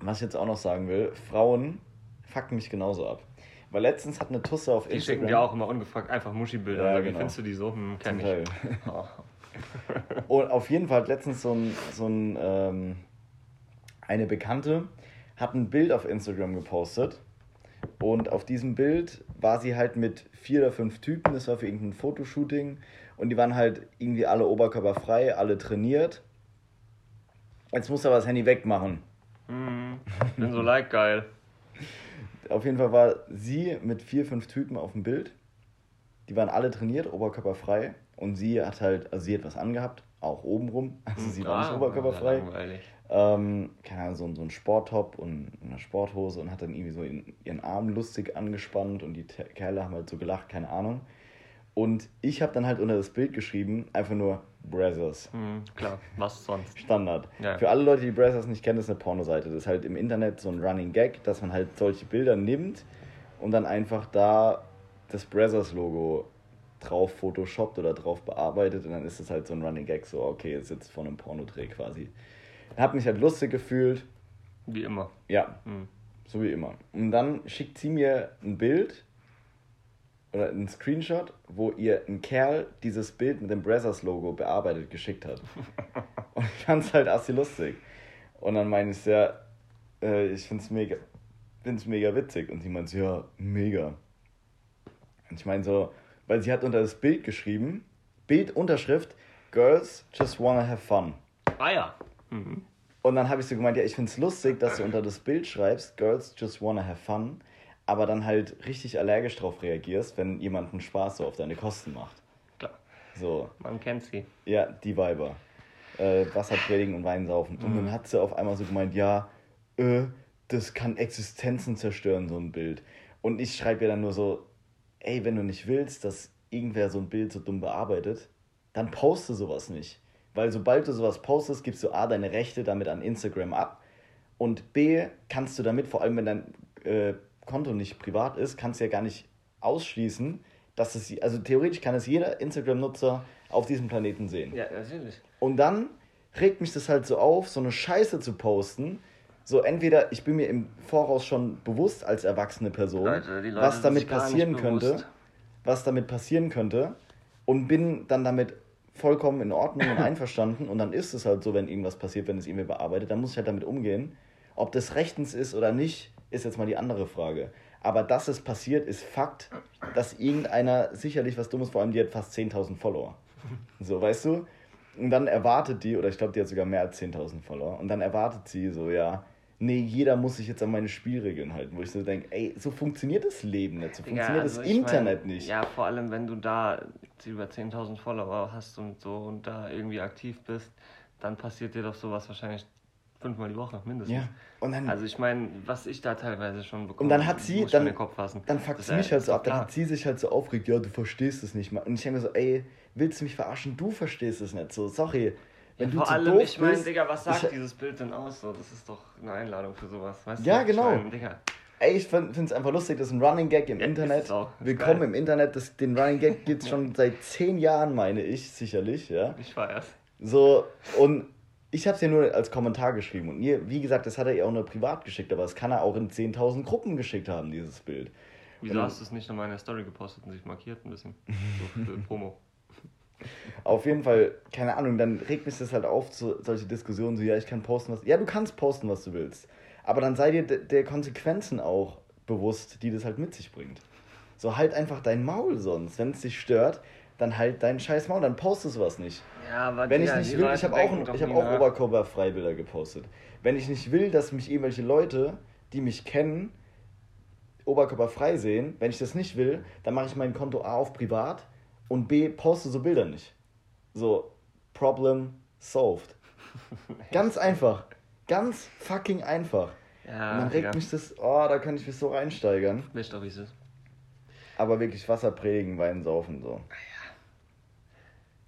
was ich jetzt auch noch sagen will, Frauen fucken mich genauso ab. Weil letztens hat eine Tusse auf Die schicken dir auch immer ungefragt einfach Muschi-Bilder. Ja, Wie genau. findest du die so? Hm, kenn ich. Oh. Und auf jeden Fall hat letztens so ein, so ein ähm, eine Bekannte hat ein Bild auf Instagram gepostet. Und auf diesem Bild war sie halt mit vier oder fünf Typen, das war für irgendein Fotoshooting. Und die waren halt irgendwie alle oberkörperfrei, alle trainiert. Jetzt muss aber das Handy wegmachen. Hm, bin so like geil. Auf jeden Fall war sie mit vier, fünf Typen auf dem Bild. Die waren alle trainiert, oberkörperfrei. Und sie hat halt, also sie hat was angehabt, auch obenrum. Also sie war nicht Ah, oberkörperfrei. Langweilig. Ähm, keine Ahnung, so, so ein Sporttop und eine Sporthose und hat dann irgendwie so in, ihren Arm lustig angespannt und die Te- Kerle haben halt so gelacht, keine Ahnung. Und ich habe dann halt unter das Bild geschrieben, einfach nur Brazzers. Hm, klar, was sonst? Standard. Ja. Für alle Leute, die Brazzers nicht kennen, das ist eine Pornoseite. Das ist halt im Internet so ein Running Gag, dass man halt solche Bilder nimmt und dann einfach da das Brazzers-Logo drauf photoshoppt oder drauf bearbeitet und dann ist es halt so ein Running Gag, so okay, jetzt sitzt vor einem Pornodreh quasi. Hab mich halt lustig gefühlt, Wie immer. ja, Hm. so wie immer. Und dann schickt sie mir ein Bild oder einen Screenshot, wo ihr ein Kerl dieses Bild mit dem Brazzers-Logo bearbeitet geschickt hat. Und ich fand's halt assi lustig. Und dann meine ich ja, äh, ich find's mega, find's mega witzig. Und sie meint so, ja, mega. Und ich meine so, weil sie hat unter das Bild geschrieben, Bildunterschrift, Girls just wanna have fun. Ah ja. Mhm. Und dann habe ich so gemeint, ja, ich find's lustig, dass du unter das Bild schreibst, Girls just wanna have fun, aber dann halt richtig allergisch drauf reagierst, wenn jemand einen Spaß so auf deine Kosten macht. Klar. So, Man kennt sie. ja, die Weiber. Äh, Wasser predigen und Wein saufen. Und dann hat sie auf einmal so gemeint, ja, äh, das kann Existenzen zerstören, so ein Bild. Und ich schreibe ihr dann nur so, ey, wenn du nicht willst, dass irgendwer so ein Bild so dumm bearbeitet, dann poste sowas nicht. Weil sobald du sowas postest, gibst du A, deine Rechte damit an Instagram ab und B, kannst du damit, vor allem wenn dein äh, Konto nicht privat ist, kannst du ja gar nicht ausschließen, dass es, also theoretisch kann es jeder Instagram-Nutzer auf diesem Planeten sehen. Ja, natürlich. Und dann regt mich das halt so auf, so eine Scheiße zu posten. So entweder ich bin mir im Voraus schon bewusst als erwachsene Person, Leute, Leute was damit passieren könnte, was damit passieren könnte und bin dann damit vollkommen in Ordnung und einverstanden und dann ist es halt so, wenn irgendwas passiert, wenn es irgendwie bearbeitet, dann muss ich halt damit umgehen. Ob das rechtens ist oder nicht, ist jetzt mal die andere Frage. Aber dass es passiert, ist Fakt, dass irgendeiner sicherlich was Dummes, vor allem die hat fast 10.000 Follower. So, weißt du? Und dann erwartet die, oder ich glaube, die hat sogar mehr als 10.000 Follower, und dann erwartet sie so, ja, nee, jeder muss sich jetzt an meine Spielregeln halten, wo ich so denke, ey, so funktioniert das Leben nicht, so funktioniert also das Internet mein, nicht. Ja, vor allem, wenn du da über 10.000 Follower hast und so und da irgendwie aktiv bist, dann passiert dir doch sowas wahrscheinlich fünfmal die Woche, mindestens. Ja, und dann, Also ich meine, was ich da teilweise schon bekomme, Und dann hat sie- muss ich dann- den Kopf fassen. dann fuckt sie mich ja- halt so ab, dann hat sie sich halt so aufgeregt, ja, du verstehst es nicht mal. Und ich denke mir so, ey, willst du mich verarschen? Du verstehst es nicht so, sorry. Wenn du Vor allem, ich meine, Digga, was sagt ich- dieses Bild denn aus? So, das ist doch eine Einladung für sowas, weißt Ja, du? Ich genau. mein, Digga, Ey, ich finde es einfach lustig, das ist ein Running Gag im Ja, Internet. Willkommen geil. im Internet, das, den Running Gag gibt es schon seit zehn Jahren, meine ich, sicherlich, ja. ich feier's. So, und ich habe es ja nur als Kommentar geschrieben. Und mir, wie gesagt, das hat er ihr auch nur privat geschickt, aber das kann er auch in 10.000 Gruppen geschickt haben, dieses Bild. Wieso Und- hast du es nicht in meine Story gepostet und sich markiert ein bisschen? So für Promo. Auf jeden Fall, keine Ahnung, dann regt mich das halt auf, so, solche Diskussionen, so, ja, ich kann posten, was. Ja, du kannst posten, was du willst. Aber dann sei dir de- der Konsequenzen auch bewusst, die das halt mit sich bringt. So, halt einfach dein Maul sonst. Wenn es dich stört, dann halt dein scheiß Maul, dann postest du was nicht. Ja, aber Wenn ich Digga, nicht will, Leute ich habe auch, ein- ich hab auch. Oberkörperfreibilder gepostet. Wenn ich nicht will, dass mich irgendwelche Leute, die mich kennen, oberkörperfrei sehen, wenn ich das nicht will, dann mache ich mein Konto A auf privat und B poste so Bilder nicht. So, Problem solved. Ganz einfach. Ganz fucking einfach. Ja, und dann regt mich das, oh, da kann ich mich so reinsteigern. Weißt doch, wie es ist. Aber wirklich Wasser prägen, Wein saufen, so.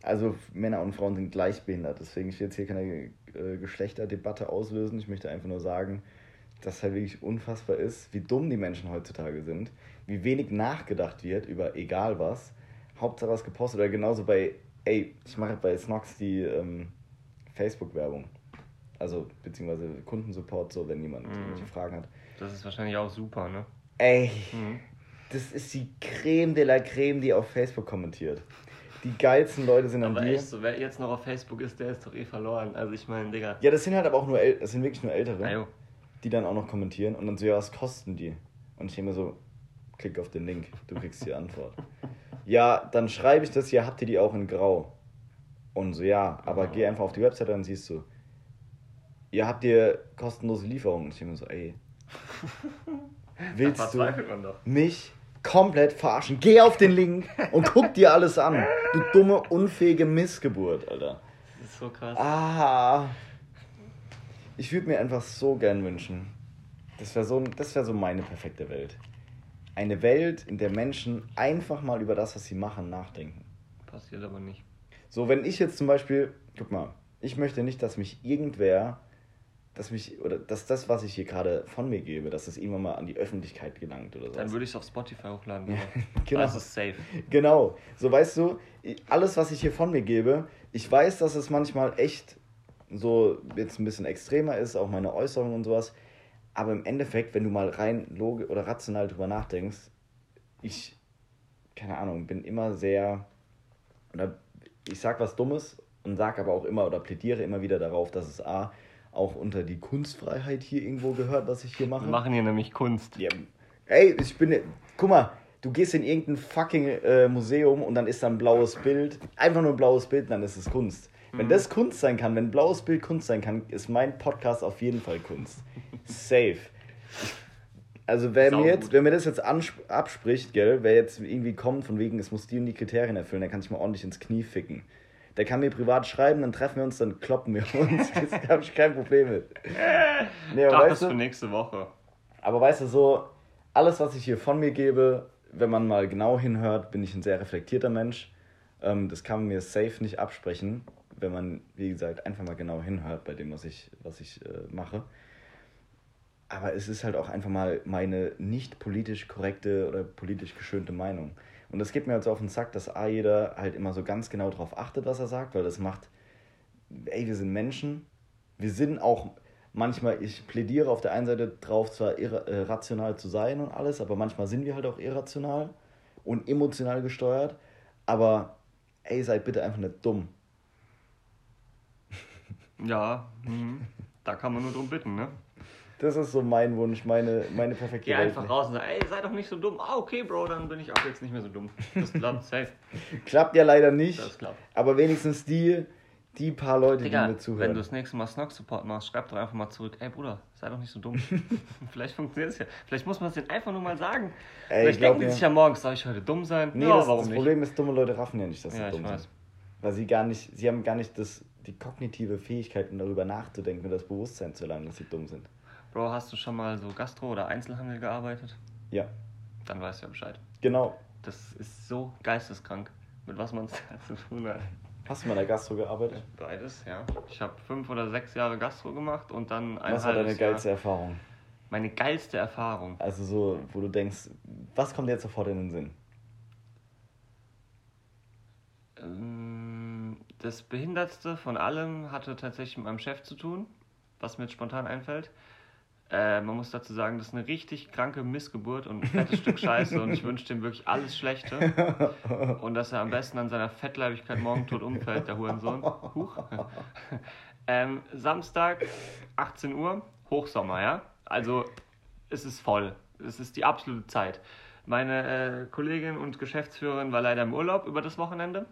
Also Männer und Frauen sind gleichbehindert, deswegen ich will jetzt hier keine äh, Geschlechterdebatte auslösen. Ich möchte einfach nur sagen, dass halt wirklich unfassbar ist, wie dumm die Menschen heutzutage sind, wie wenig nachgedacht wird über egal was. Hauptsache was gepostet oder genauso bei, ey, ich mache bei Snox die, ähm, Facebook-Werbung. Also, beziehungsweise Kundensupport, so, wenn jemand Mhm. irgendwelche Fragen hat. Das ist wahrscheinlich auch super, ne? Ey, Mhm. das ist die Creme de la Creme, die auf Facebook kommentiert. Die geilsten Leute sind an Aber dir. echt so, wer jetzt noch auf Facebook ist, der ist doch eh verloren. Also ich meine, Digga. Ja, das sind halt aber auch nur, äl das sind wirklich nur Ältere, Ayo. die dann auch noch kommentieren und dann so, ja, was kosten die? Und ich denke mir so, klick auf den Link, du kriegst die Antwort. Ja, dann schreibe ich das, ja, habt ihr die auch in Grau? Und so, ja, aber geh einfach auf die Webseite, dann siehst du, ja, habt ihr kostenlose Lieferung? Und ich mir so, ey, willst du mich komplett verarschen? Geh auf den Link und guck dir alles an. Du dumme, unfähige Missgeburt, Alter. Das ist so krass. Ah. Ich würde mir einfach so gern wünschen. Das wäre so, das wär so meine perfekte Welt. Eine Welt, in der Menschen einfach mal über das, was sie machen, nachdenken. Passiert aber nicht. So, wenn ich jetzt zum Beispiel, guck mal, ich möchte nicht, dass mich irgendwer, dass mich, oder dass das, was ich hier gerade von mir gebe, dass es irgendwann mal an die Öffentlichkeit gelangt oder so. Dann würde ich es auf Spotify hochladen. Ja, genau. Das ist safe. Genau. So weißt du, alles, was ich hier von mir gebe, ich weiß, dass es manchmal echt so jetzt ein bisschen extremer ist, auch meine Äußerungen und sowas. Aber im Endeffekt, wenn du mal rein logisch oder rational drüber nachdenkst, ich, keine Ahnung, bin immer sehr, oder ich sag was Dummes und sag aber auch immer oder plädiere immer wieder darauf, dass es A, auch unter die Kunstfreiheit hier irgendwo gehört, was ich hier mache. Wir machen hier nämlich Kunst. Ja, ey, ich bin. Guck mal, du gehst in irgendein fucking äh, Museum und dann ist da ein blaues Bild. Einfach nur ein blaues Bild, dann ist es Kunst. Wenn das Kunst sein kann, wenn ein blaues Bild Kunst sein kann, ist mein Podcast auf jeden Fall Kunst. Safe. Also wer Sau mir, jetzt, gut. wer mir das jetzt abspricht, gell, wer jetzt irgendwie kommt von wegen, es muss die und die Kriterien erfüllen, der kann sich mal ordentlich ins Knie ficken. Der kann mir privat schreiben, dann treffen wir uns, dann kloppen wir uns. da habe ich kein Problem mit. Nee, aber Ach, weißt das du, für nächste Woche. aber weißt du, so, alles, was ich hier von mir gebe, wenn man mal genau hinhört, bin ich ein sehr reflektierter Mensch. Ähm, das kann man mir safe nicht absprechen, wenn man, wie gesagt, einfach mal genau hinhört bei dem, was ich, was ich äh, mache. Aber es ist halt auch einfach mal meine nicht politisch korrekte oder politisch geschönte Meinung. Und das geht mir halt so auf den Sack, dass A, jeder halt immer so ganz genau darauf achtet, was er sagt, weil das macht, ey, wir sind Menschen. Wir sind auch manchmal, ich plädiere auf der einen Seite drauf, zwar äh, rational zu sein und alles, aber manchmal sind wir halt auch irrational und emotional gesteuert. Aber ey, seid bitte einfach nicht dumm. Ja, mhm. da kann man nur drum bitten, ne? Das ist so mein Wunsch, meine, meine perfekte Geh Welt. einfach raus und sag, ey, sei doch nicht so dumm. Ah, okay, Bro, dann bin ich ab jetzt nicht mehr so dumm. Das klappt safe. Klappt ja leider nicht, Das klappt. aber wenigstens die, die paar Leute, Digga, die mir wenn zuhören. du das nächste Mal Snog Support machst, schreib doch einfach mal zurück, ey Bruder, sei doch nicht so dumm. Vielleicht funktioniert es ja. Vielleicht muss man es denen einfach nur mal sagen. Ey, Vielleicht denken die sich ja morgens, soll ich heute dumm sein? Nee, ja, das, warum das nicht? Problem ist, dumme Leute raffen ja nicht, dass sie Ja, ich dumm weiß. sind. Weil sie gar nicht, sie haben gar nicht das, die kognitive Fähigkeit, um darüber nachzudenken und das Bewusstsein zu erlangen, dass sie dumm sind. Bro, hast du schon mal so Gastro oder Einzelhandel gearbeitet? Ja, Dann weißt du ja Bescheid. genau. Das ist so geisteskrank, mit was man es da zu tun hat. Hast du mal in der Gastro gearbeitet? Beides, ja. Ich habe fünf oder sechs Jahre Gastro gemacht und dann ein Was war deine halbes Jahr- geilste Erfahrung? Meine geilste Erfahrung. Also so, wo du denkst, was kommt dir jetzt sofort in den Sinn? Ähm, Das Behindertste von allem hatte tatsächlich mit meinem Chef zu tun, was mir jetzt spontan einfällt. Äh, man muss dazu sagen, das ist eine richtig kranke Missgeburt und ein fettes Stück Scheiße und ich wünsche dem wirklich alles Schlechte. Und dass er am besten an seiner Fettleibigkeit morgen tot umfällt, der Hurensohn. Huch. Ähm, Samstag, 18 Uhr, Hochsommer, ja? Also es ist voll. Es ist die absolute Zeit. Meine äh, Kollegin und Geschäftsführerin war leider im Urlaub über das Wochenende.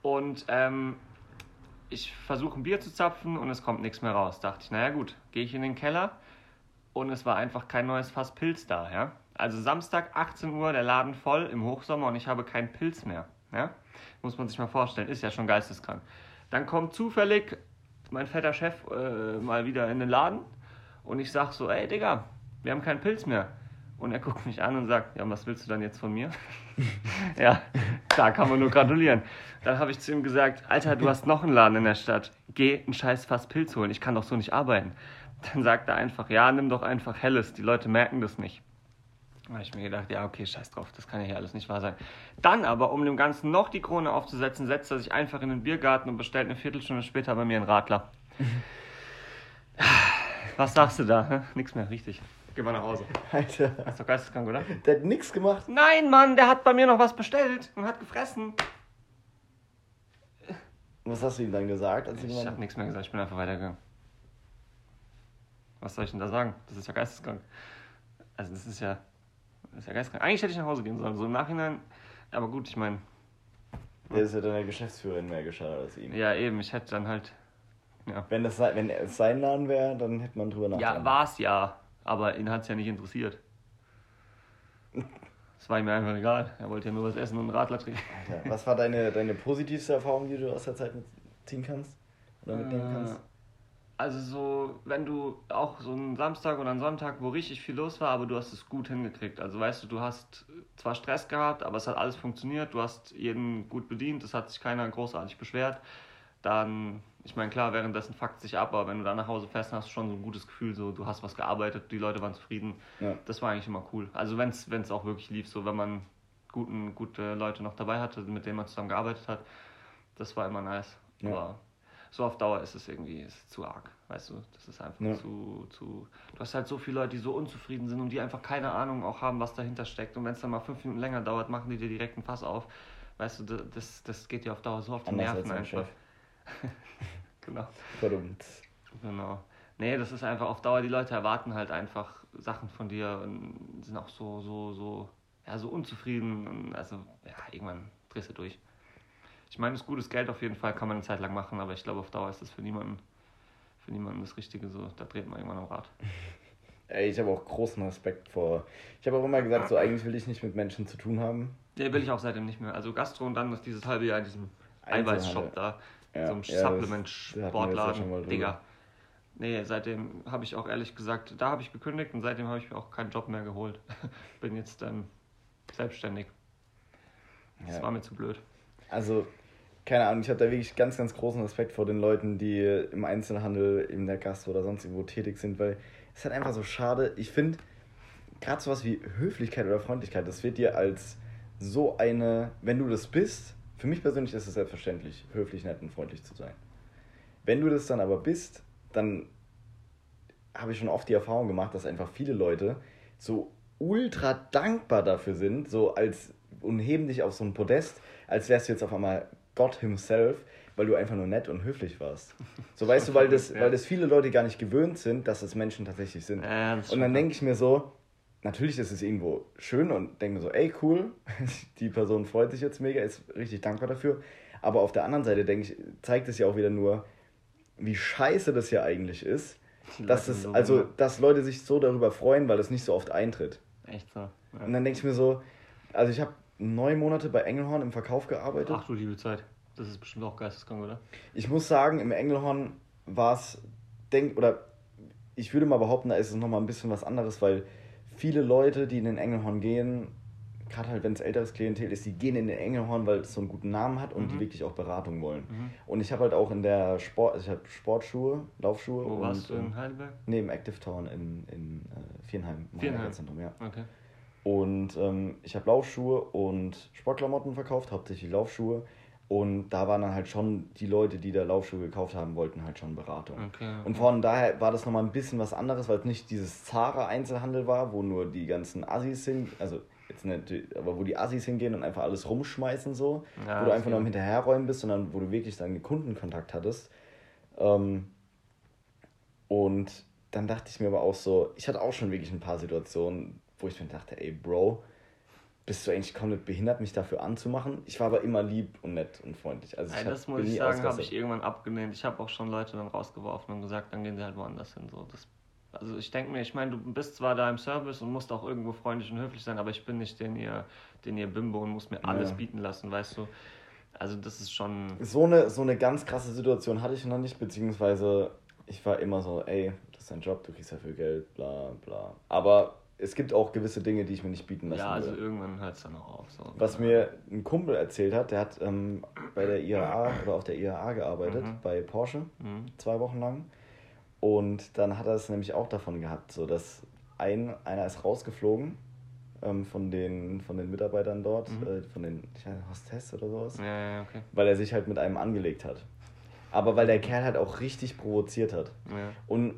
Und ähm, ich versuche ein Bier zu zapfen und es kommt nichts mehr raus. Dachte ich, naja gut, gehe ich in den Keller und es war einfach kein neues Fass Pilz da. Ja? Also Samstag, 18 Uhr, der Laden voll im Hochsommer und ich habe keinen Pilz mehr. Ja? Muss man sich mal vorstellen, ist ja schon geisteskrank. Dann kommt zufällig mein fetter Chef äh, mal wieder in den Laden und ich sag so, ey Digga, wir haben keinen Pilz mehr. Und er guckt mich an und sagt, ja, was willst du dann jetzt von mir? ja, da kann man nur gratulieren. Dann habe ich zu ihm gesagt, Alter, du hast noch einen Laden in der Stadt. Geh einen scheiß Fass Pilz holen, ich kann doch so nicht arbeiten. Dann sagt er einfach, ja, nimm doch einfach Helles, die Leute merken das nicht. Da habe ich mir gedacht, ja, okay, scheiß drauf, das kann ja hier alles nicht wahr sein. Dann aber, um dem Ganzen noch die Krone aufzusetzen, setzt er sich einfach in den Biergarten und bestellt eine Viertelstunde später bei mir einen Radler. Was sagst du da? Hä? Nix mehr, richtig. Geh mal nach Hause. Alter, Ist doch geisteskrank, oder? der hat nix gemacht. Nein, Mann, der hat bei mir noch was bestellt und hat gefressen. Was hast du ihm dann gesagt? Als Ich habe nichts mehr gesagt, ich bin einfach weitergegangen. Was soll ich denn da sagen? Das ist ja geisteskrank. Also das ist ja, das ist ja geisteskrank. Eigentlich hätte ich nach Hause gehen sollen, so im Nachhinein. Aber gut, ich meine, Der ist ja dann der Geschäftsführerin mehr geschadet als ihm. ja eben, ich hätte dann halt, Wenn, das, wenn es sein Laden wäre, dann hätte man drüber nachgedacht. ja, war es ja, aber ihn hat es ja nicht interessiert. Es war ihm ja einfach egal. Er wollte ja nur was essen und einen Radler trinken. Alter, was war deine, deine positivste Erfahrung, die du aus der Zeit ziehen kannst? Oder mitnehmen Äh, kannst? Also so, wenn du auch so einen Samstag oder einen Sonntag, wo richtig viel los war, aber du hast es gut hingekriegt. Also weißt du, du hast zwar Stress gehabt, aber es hat alles funktioniert. Du hast jeden gut bedient, es hat sich keiner großartig beschwert. Dann, ich meine, klar, währenddessen fuckt sich ab, aber wenn du dann nach Hause fährst, hast du schon so ein gutes Gefühl, so du hast was gearbeitet, die Leute waren zufrieden. Ja. Das war eigentlich immer cool. Also wenn es auch wirklich lief, so wenn man guten, gute Leute noch dabei hatte, mit denen man zusammen gearbeitet hat, das war immer nice. Ja. Aber so auf Dauer ist es irgendwie ist zu arg, weißt du? Das ist einfach Ja. zu, zu. Du hast halt so viele Leute, die so unzufrieden sind und die einfach keine Ahnung auch haben, was dahinter steckt. Und wenn es dann mal fünf Minuten länger dauert, machen die dir direkt ein Fass auf. Weißt du, da- das, das geht dir auf Dauer so auf die Anders Nerven einfach. Genau. Verdammt. Genau. Nee, das ist einfach auf Dauer, die Leute erwarten halt einfach Sachen von dir und sind auch so, so, so, ja, so unzufrieden. Und also, ja, irgendwann drehst du durch. Ich meine, das gutes Geld auf jeden Fall kann man eine Zeit lang machen, aber ich glaube, auf Dauer ist das für niemanden, für niemanden das Richtige so. Da dreht man irgendwann am Rad. Ey, ich habe auch großen Respekt vor. Ich habe auch immer gesagt, so eigentlich will ich nicht mit Menschen zu tun haben. Der will ich auch seitdem nicht mehr. Also Gastro und dann ist dieses halbe Jahr in diesem. Eiweißshop da. Ja, so einem ja, Supplement-Sportladen. Digga. Nee, seitdem habe ich auch ehrlich gesagt, da habe ich gekündigt und seitdem habe ich mir auch keinen Job mehr geholt. Bin jetzt ähm, selbstständig. Das Ja. war mir zu blöd. Also, keine Ahnung, ich habe da wirklich ganz, ganz großen Respekt vor den Leuten, die im Einzelhandel, in der Gastro oder sonst irgendwo tätig sind, weil es ist halt einfach so schade. Ich finde, gerade sowas wie Höflichkeit oder Freundlichkeit, das wird dir als so eine, wenn du das bist, für mich persönlich ist es selbstverständlich, höflich, nett und freundlich zu sein. Wenn du das dann aber bist, dann habe ich schon oft die Erfahrung gemacht, dass einfach viele Leute so ultra dankbar dafür sind, so als und heben dich auf so ein Podest, als wärst du jetzt auf einmal Gott himself, weil du einfach nur nett und höflich warst. So weißt du, weil das, weil das viele Leute gar nicht gewöhnt sind, dass es Menschen tatsächlich sind. Ja, das und dann denke ich mir so, natürlich ist es irgendwo schön und denke mir so, ey cool, die Person freut sich jetzt mega, ist richtig dankbar dafür. Aber auf der anderen Seite denke ich, zeigt es ja auch wieder nur, wie scheiße das ja eigentlich ist, dass Leute es, so, also, dass Leute sich so darüber freuen, weil es nicht so oft eintritt. Echt so. Ja. Und dann denke ich mir so, also ich habe neun Monate bei Engelhorn im Verkauf gearbeitet. Ach du liebe Zeit. Das ist bestimmt auch geisteskrank, oder? Ich muss sagen, im Engelhorn war es, denk, oder ich würde mal behaupten, da ist es nochmal ein bisschen was anderes, weil viele Leute, die in den Engelhorn gehen, gerade halt wenn es älteres Klientel ist, die gehen in den Engelhorn, weil es so einen guten Namen hat und die Mhm. wirklich auch Beratung wollen. Mhm. Und ich habe halt auch in der Sport, ich habe Sportschuhe, Laufschuhe Wo und warst du ähm, in Heidelberg? nee, im Active Town in, in äh, Vierenheim, im Vierenheim. Ja. Okay. Und ähm, ich habe Laufschuhe und Sportklamotten verkauft, hauptsächlich Laufschuhe. Und da waren dann halt schon die Leute, die da Laufschuhe gekauft haben, wollten halt schon Beratung. Okay. Und von daher war das nochmal ein bisschen was anderes, weil es nicht dieses Zara-Einzelhandel war, wo nur die ganzen Assis sind, also jetzt nicht, aber wo die Assis hingehen und einfach alles rumschmeißen so, Ja, wo du einfach nur am. Hinterherräumen bist, sondern wo du wirklich dann Kundenkontakt hattest. Ähm, und dann dachte ich mir aber auch so, ich hatte auch schon wirklich ein paar Situationen, wo ich mir dachte, ey Bro, bist du eigentlich komplett behindert, mich dafür anzumachen? Ich war aber immer lieb und nett und freundlich. Also hab- das muss ich sagen, habe ich irgendwann abgelehnt. Ich habe auch schon Leute dann rausgeworfen und gesagt, dann gehen sie halt woanders hin. So, das, also ich denke mir, ich meine, du bist zwar da im Service und musst auch irgendwo freundlich und höflich sein, aber ich bin nicht den ihr, den ihr Bimbo und muss mir alles Ja. bieten lassen, weißt du. Also das ist schon. So eine, so eine ganz krasse Situation hatte ich noch nicht, beziehungsweise ich war immer so, ey, das ist dein Job, du kriegst dafür Geld, bla bla. Aber es gibt auch gewisse Dinge, die ich mir nicht bieten lassen Ja, also will. irgendwann hört es dann auch auf. So. Was mir ein Kumpel erzählt hat, der hat ähm, bei der IAA oder auf der IAA gearbeitet, Mhm. bei Porsche, Mhm. zwei Wochen lang. Und dann hat er es nämlich auch davon gehabt, so dass ein, einer ist rausgeflogen ähm, von, den, von den Mitarbeitern dort, mhm. äh, von den Hostess oder sowas. Ja, ja, okay. Weil er sich halt mit einem angelegt hat. Aber weil der Kerl halt auch richtig provoziert hat. Ja. Und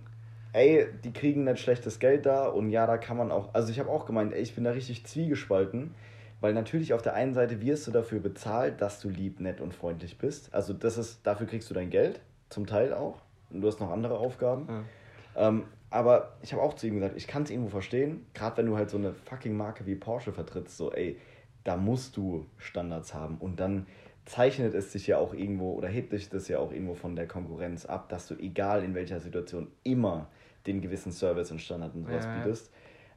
ey, die kriegen nicht schlechtes Geld da und ja, da kann man auch. Also ich habe auch gemeint, ey, ich bin da richtig zwiegespalten. Weil natürlich auf der einen Seite wirst du dafür bezahlt, dass du lieb, nett und freundlich bist. Also das ist, dafür kriegst du dein Geld, zum Teil auch. Und du hast noch andere Aufgaben. Ja. Ähm, aber ich habe auch zu ihm gesagt, ich kann es irgendwo verstehen, gerade wenn du halt so eine fucking Marke wie Porsche vertrittst, so ey, da musst du Standards haben und dann zeichnet es sich ja auch irgendwo oder hebt sich das ja auch irgendwo von der Konkurrenz ab, dass du egal in welcher Situation immer den gewissen Service und Standard und sowas ja. bietest.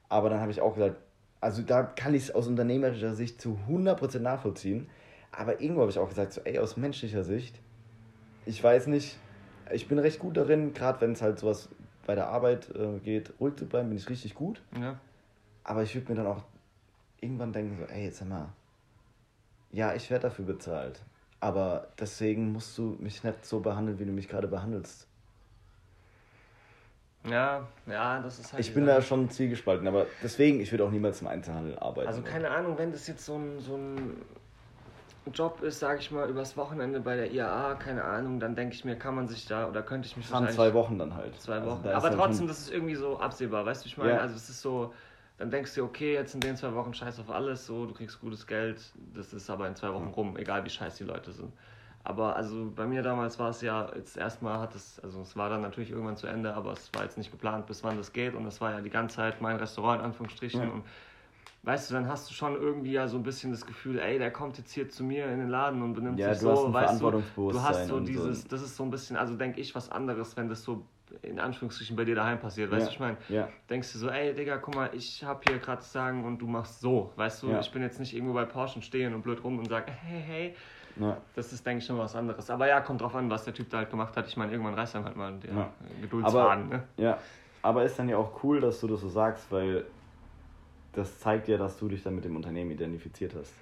Aber dann habe ich auch gesagt, also da kann ich es aus unternehmerischer Sicht zu 100% nachvollziehen. Aber irgendwo habe ich auch gesagt, so, ey, aus menschlicher Sicht, ich weiß nicht, ich bin recht gut darin, gerade wenn es halt sowas bei der Arbeit äh, geht, ruhig zu bleiben, bin ich richtig gut. Ja. Aber ich würde mir dann auch irgendwann denken, so, ey, jetzt sag mal, ja, ich werde dafür bezahlt. Aber deswegen musst du mich nicht so behandeln, wie du mich gerade behandelst. Ja, ja, das ist halt. Ich bin da schon zwiegespalten, aber deswegen, ich würde auch niemals im Einzelhandel arbeiten. Also keine Ahnung, wenn das jetzt so ein, so ein Job ist, sage ich mal, übers Wochenende bei der IAA, keine Ahnung, dann denke ich mir, kann man sich da oder könnte ich mich wahrscheinlich... zwei Wochen dann halt. Zwei also Wochen. Also aber trotzdem, das ist irgendwie so absehbar, weißt du, ich meine, ja. also es ist so, dann denkst du, okay, jetzt in den zwei Wochen scheiß auf alles, so, du kriegst gutes Geld, das ist aber in zwei Wochen rum, egal wie scheiß die Leute sind. Aber also bei mir damals war es ja, jetzt erstmal hat es, also es war dann natürlich irgendwann zu Ende, aber es war jetzt nicht geplant, bis wann das geht und es war ja die ganze Zeit mein Restaurant in Anführungsstrichen ja. und weißt du, dann hast du schon irgendwie ja so ein bisschen das Gefühl, ey, der kommt jetzt hier zu mir in den Laden und benimmt ja, sich so, weißt du, du hast so dieses, so. das ist so ein bisschen, also denke ich was anderes, wenn das so in Anführungsstrichen bei dir daheim passiert, weißt ja. du, ich meine, ja. denkst du so, ey, Digga, guck mal, ich hab hier gerade sagen und du machst so, weißt du, ja. ich bin jetzt nicht irgendwo bei Porsche stehen und blöd rum und sag, hey, hey, ja. Das ist, denke ich, schon was anderes. Aber ja, kommt drauf an, was der Typ da halt gemacht hat. Ich meine, irgendwann reißt dann halt mal der ja. Geduldsfaden. Ne? Ja, aber ist dann ja auch cool, dass du das so sagst, weil das zeigt ja, dass du dich dann mit dem Unternehmen identifiziert hast.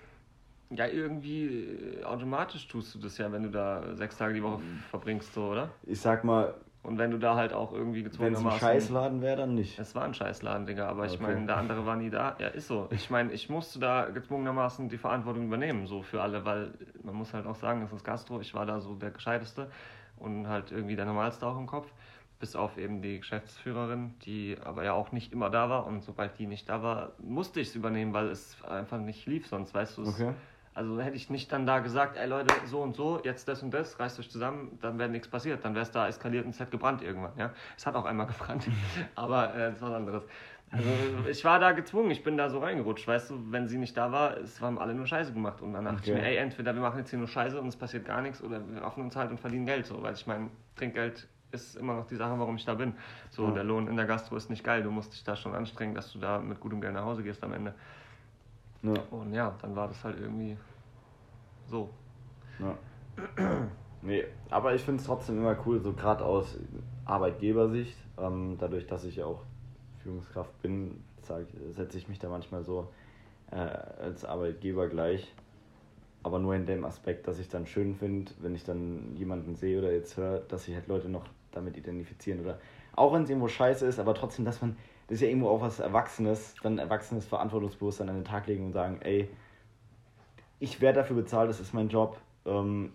Ja, irgendwie äh, automatisch tust du das ja, wenn du da sechs Tage die Woche verbringst, so, oder? Ich sag mal. Und wenn du da halt auch irgendwie gezwungen Wenn es ein Scheißladen wäre, dann nicht. Es war ein Scheißladen, Digga, aber okay. ich meine, der andere war nie da. Ja, ist so. Ich meine, ich musste da gezwungenermaßen die Verantwortung übernehmen, so für alle, weil man muss halt auch sagen, es ist Gastro, ich war da so der Gescheiteste und halt irgendwie der Normalste auch im Kopf bis auf eben die Geschäftsführerin, die aber ja auch nicht immer da war. Und sobald die nicht da war, musste ich es übernehmen, weil es einfach nicht lief, sonst weißt du es. Okay. Also hätte ich nicht dann da gesagt, ey Leute, so und so, jetzt das und das, reißt euch zusammen, dann wäre nichts passiert. Dann wäre es da eskaliert und es hätte gebrannt irgendwann. Ja? Es hat auch einmal gebrannt, aber äh, das war was anderes. Also ich war da gezwungen, ich bin da so reingerutscht, weißt du, wenn sie nicht da war, es haben alle nur Scheiße gemacht. Und dann dachte okay. ich mir, ey, entweder wir machen jetzt hier nur Scheiße und es passiert gar nichts oder wir öffnen uns halt und verdienen Geld so, weil ich mein Trinkgeld ist immer noch die Sache, warum ich da bin. So, ja. der Lohn in der Gastro ist nicht geil. Du musst dich da schon anstrengen, dass du da mit gutem Geld nach Hause gehst am Ende. Ja. Und ja, dann war das halt irgendwie so. Ja. nee, aber ich finde es trotzdem immer cool, so gerade aus Arbeitgebersicht, ähm, dadurch, dass ich ja auch Führungskraft bin, setze ich mich da manchmal so äh, als Arbeitgeber gleich aber nur in dem Aspekt, dass ich dann schön finde, wenn ich dann jemanden sehe oder jetzt höre, dass sich halt Leute noch damit identifizieren oder auch wenn es irgendwo scheiße ist, aber trotzdem, dass man, das ist ja irgendwo auch was Erwachsenes, dann Erwachsenes Verantwortungsbewusstsein an den Tag legen und sagen, ey, ich werde dafür bezahlt, das ist mein Job, ähm,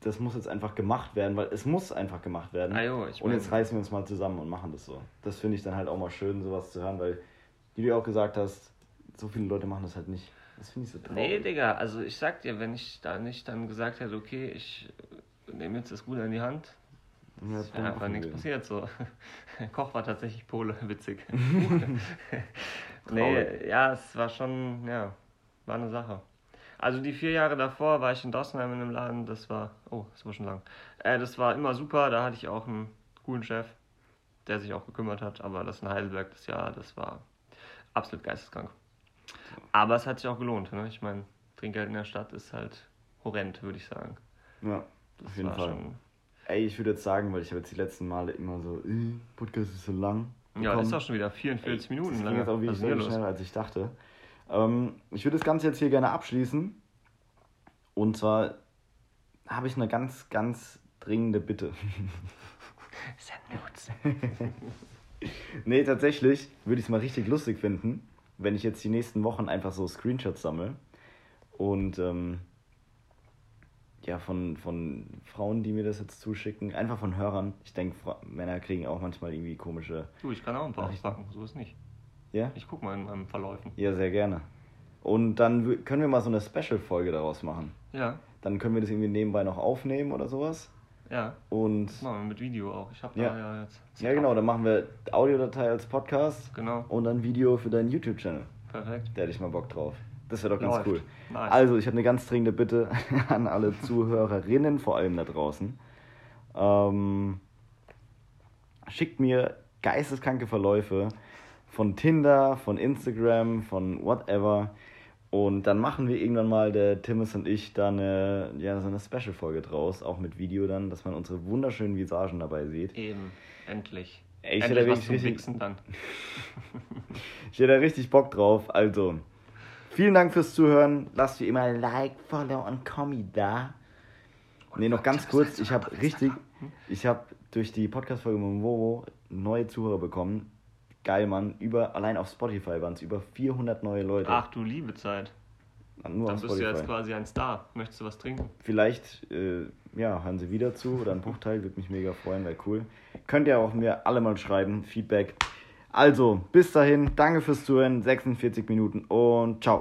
das muss jetzt einfach gemacht werden, weil es muss einfach gemacht werden. Ah, jo, und jetzt reißen wir uns mal zusammen und machen das so. Das finde ich dann halt auch mal schön, sowas zu hören, weil, wie du auch gesagt hast, so viele Leute machen das halt nicht. Das finde ich so traurig. Nee, Digga, also ich sag dir, wenn ich da nicht dann gesagt hätte, okay, ich nehme jetzt das Gute in die Hand, ja, ist einfach nichts passiert. So. Koch war tatsächlich Pole, witzig. nee, ja, es war schon, ja, war eine Sache. Also die vier Jahre davor war ich in Dossenheim in einem Laden, das war, oh, das war schon lang. Äh, das war immer super, da hatte ich auch einen coolen Chef, der sich auch gekümmert hat, aber das in Heidelberg, das Jahr, das war absolut geisteskrank. Aber es hat sich auch gelohnt. Ne? Ich meine, Trinkgeld in der Stadt ist halt horrend, würde ich sagen. Ja, das auf jeden Fall. Ey, ich würde jetzt sagen, weil ich habe jetzt die letzten Male immer so, äh, Podcast ist so lang. Bekommen. Ja, ist auch schon wieder 44 Ey, Minuten lang. Das ging jetzt auch wieder schneller, als ich dachte. Ähm, ich würde das Ganze jetzt hier gerne abschließen. Und zwar habe ich eine ganz, ganz dringende Bitte. Send Notes. nee, tatsächlich würde ich es mal richtig lustig finden wenn ich jetzt die nächsten Wochen einfach so Screenshots sammle und ähm, ja, von, von Frauen, die mir das jetzt zuschicken, einfach von Hörern. Ich denke, Männer kriegen auch manchmal irgendwie komische. Du, ich kann auch ein paar auspacken, so ist nicht. Ja? Ich guck mal in meinem Verläufen. Ja, sehr gerne. Und dann können wir mal so eine Special-Folge daraus machen. Ja, Dann können wir das irgendwie nebenbei noch aufnehmen oder sowas. Ja. Und wir mit Video auch. Ich habe Ja. da ja jetzt. ja, genau, dann machen wir Audiodatei als Podcast Genau, und dann Video für deinen YouTube-Channel. perfekt. Da hätte ich mal Bock drauf. Das wäre doch ganz Läuft. cool. Nice. Also, ich habe eine ganz dringende Bitte an alle Zuhörerinnen, vor allem da draußen. Ähm, schickt mir geisteskranke Verläufe von Tinder, von Instagram, von whatever. Und dann machen wir irgendwann mal, der Timmis und ich, da eine, ja, so eine Special-Folge draus, auch mit Video dann, dass man unsere wunderschönen Visagen dabei sieht. Eben, endlich. Ey, ich endlich hätte was richtig, Wichsen dann. Ich hätte da richtig Bock drauf. Also, vielen Dank fürs Zuhören. Lasst wie immer Like, Follow und Kommi da. Nee, noch ganz kurz. Ich habe richtig, ich habe durch die Podcast-Folge mit dem Wowo neue Zuhörer bekommen. Geil, Mann. Über, allein auf Spotify waren es über 400 neue Leute. Ach du liebe Zeit. Nur Dann auf bist du jetzt Spotify. quasi ein Star. Möchtest du was trinken? Vielleicht, äh, ja, hören Sie wieder zu oder ein Bruchteil. Würde mich mega freuen, wäre cool. Könnt ihr auch mir alle mal schreiben. Feedback. Also, bis dahin. Danke fürs Zuhören. 46 Minuten und ciao.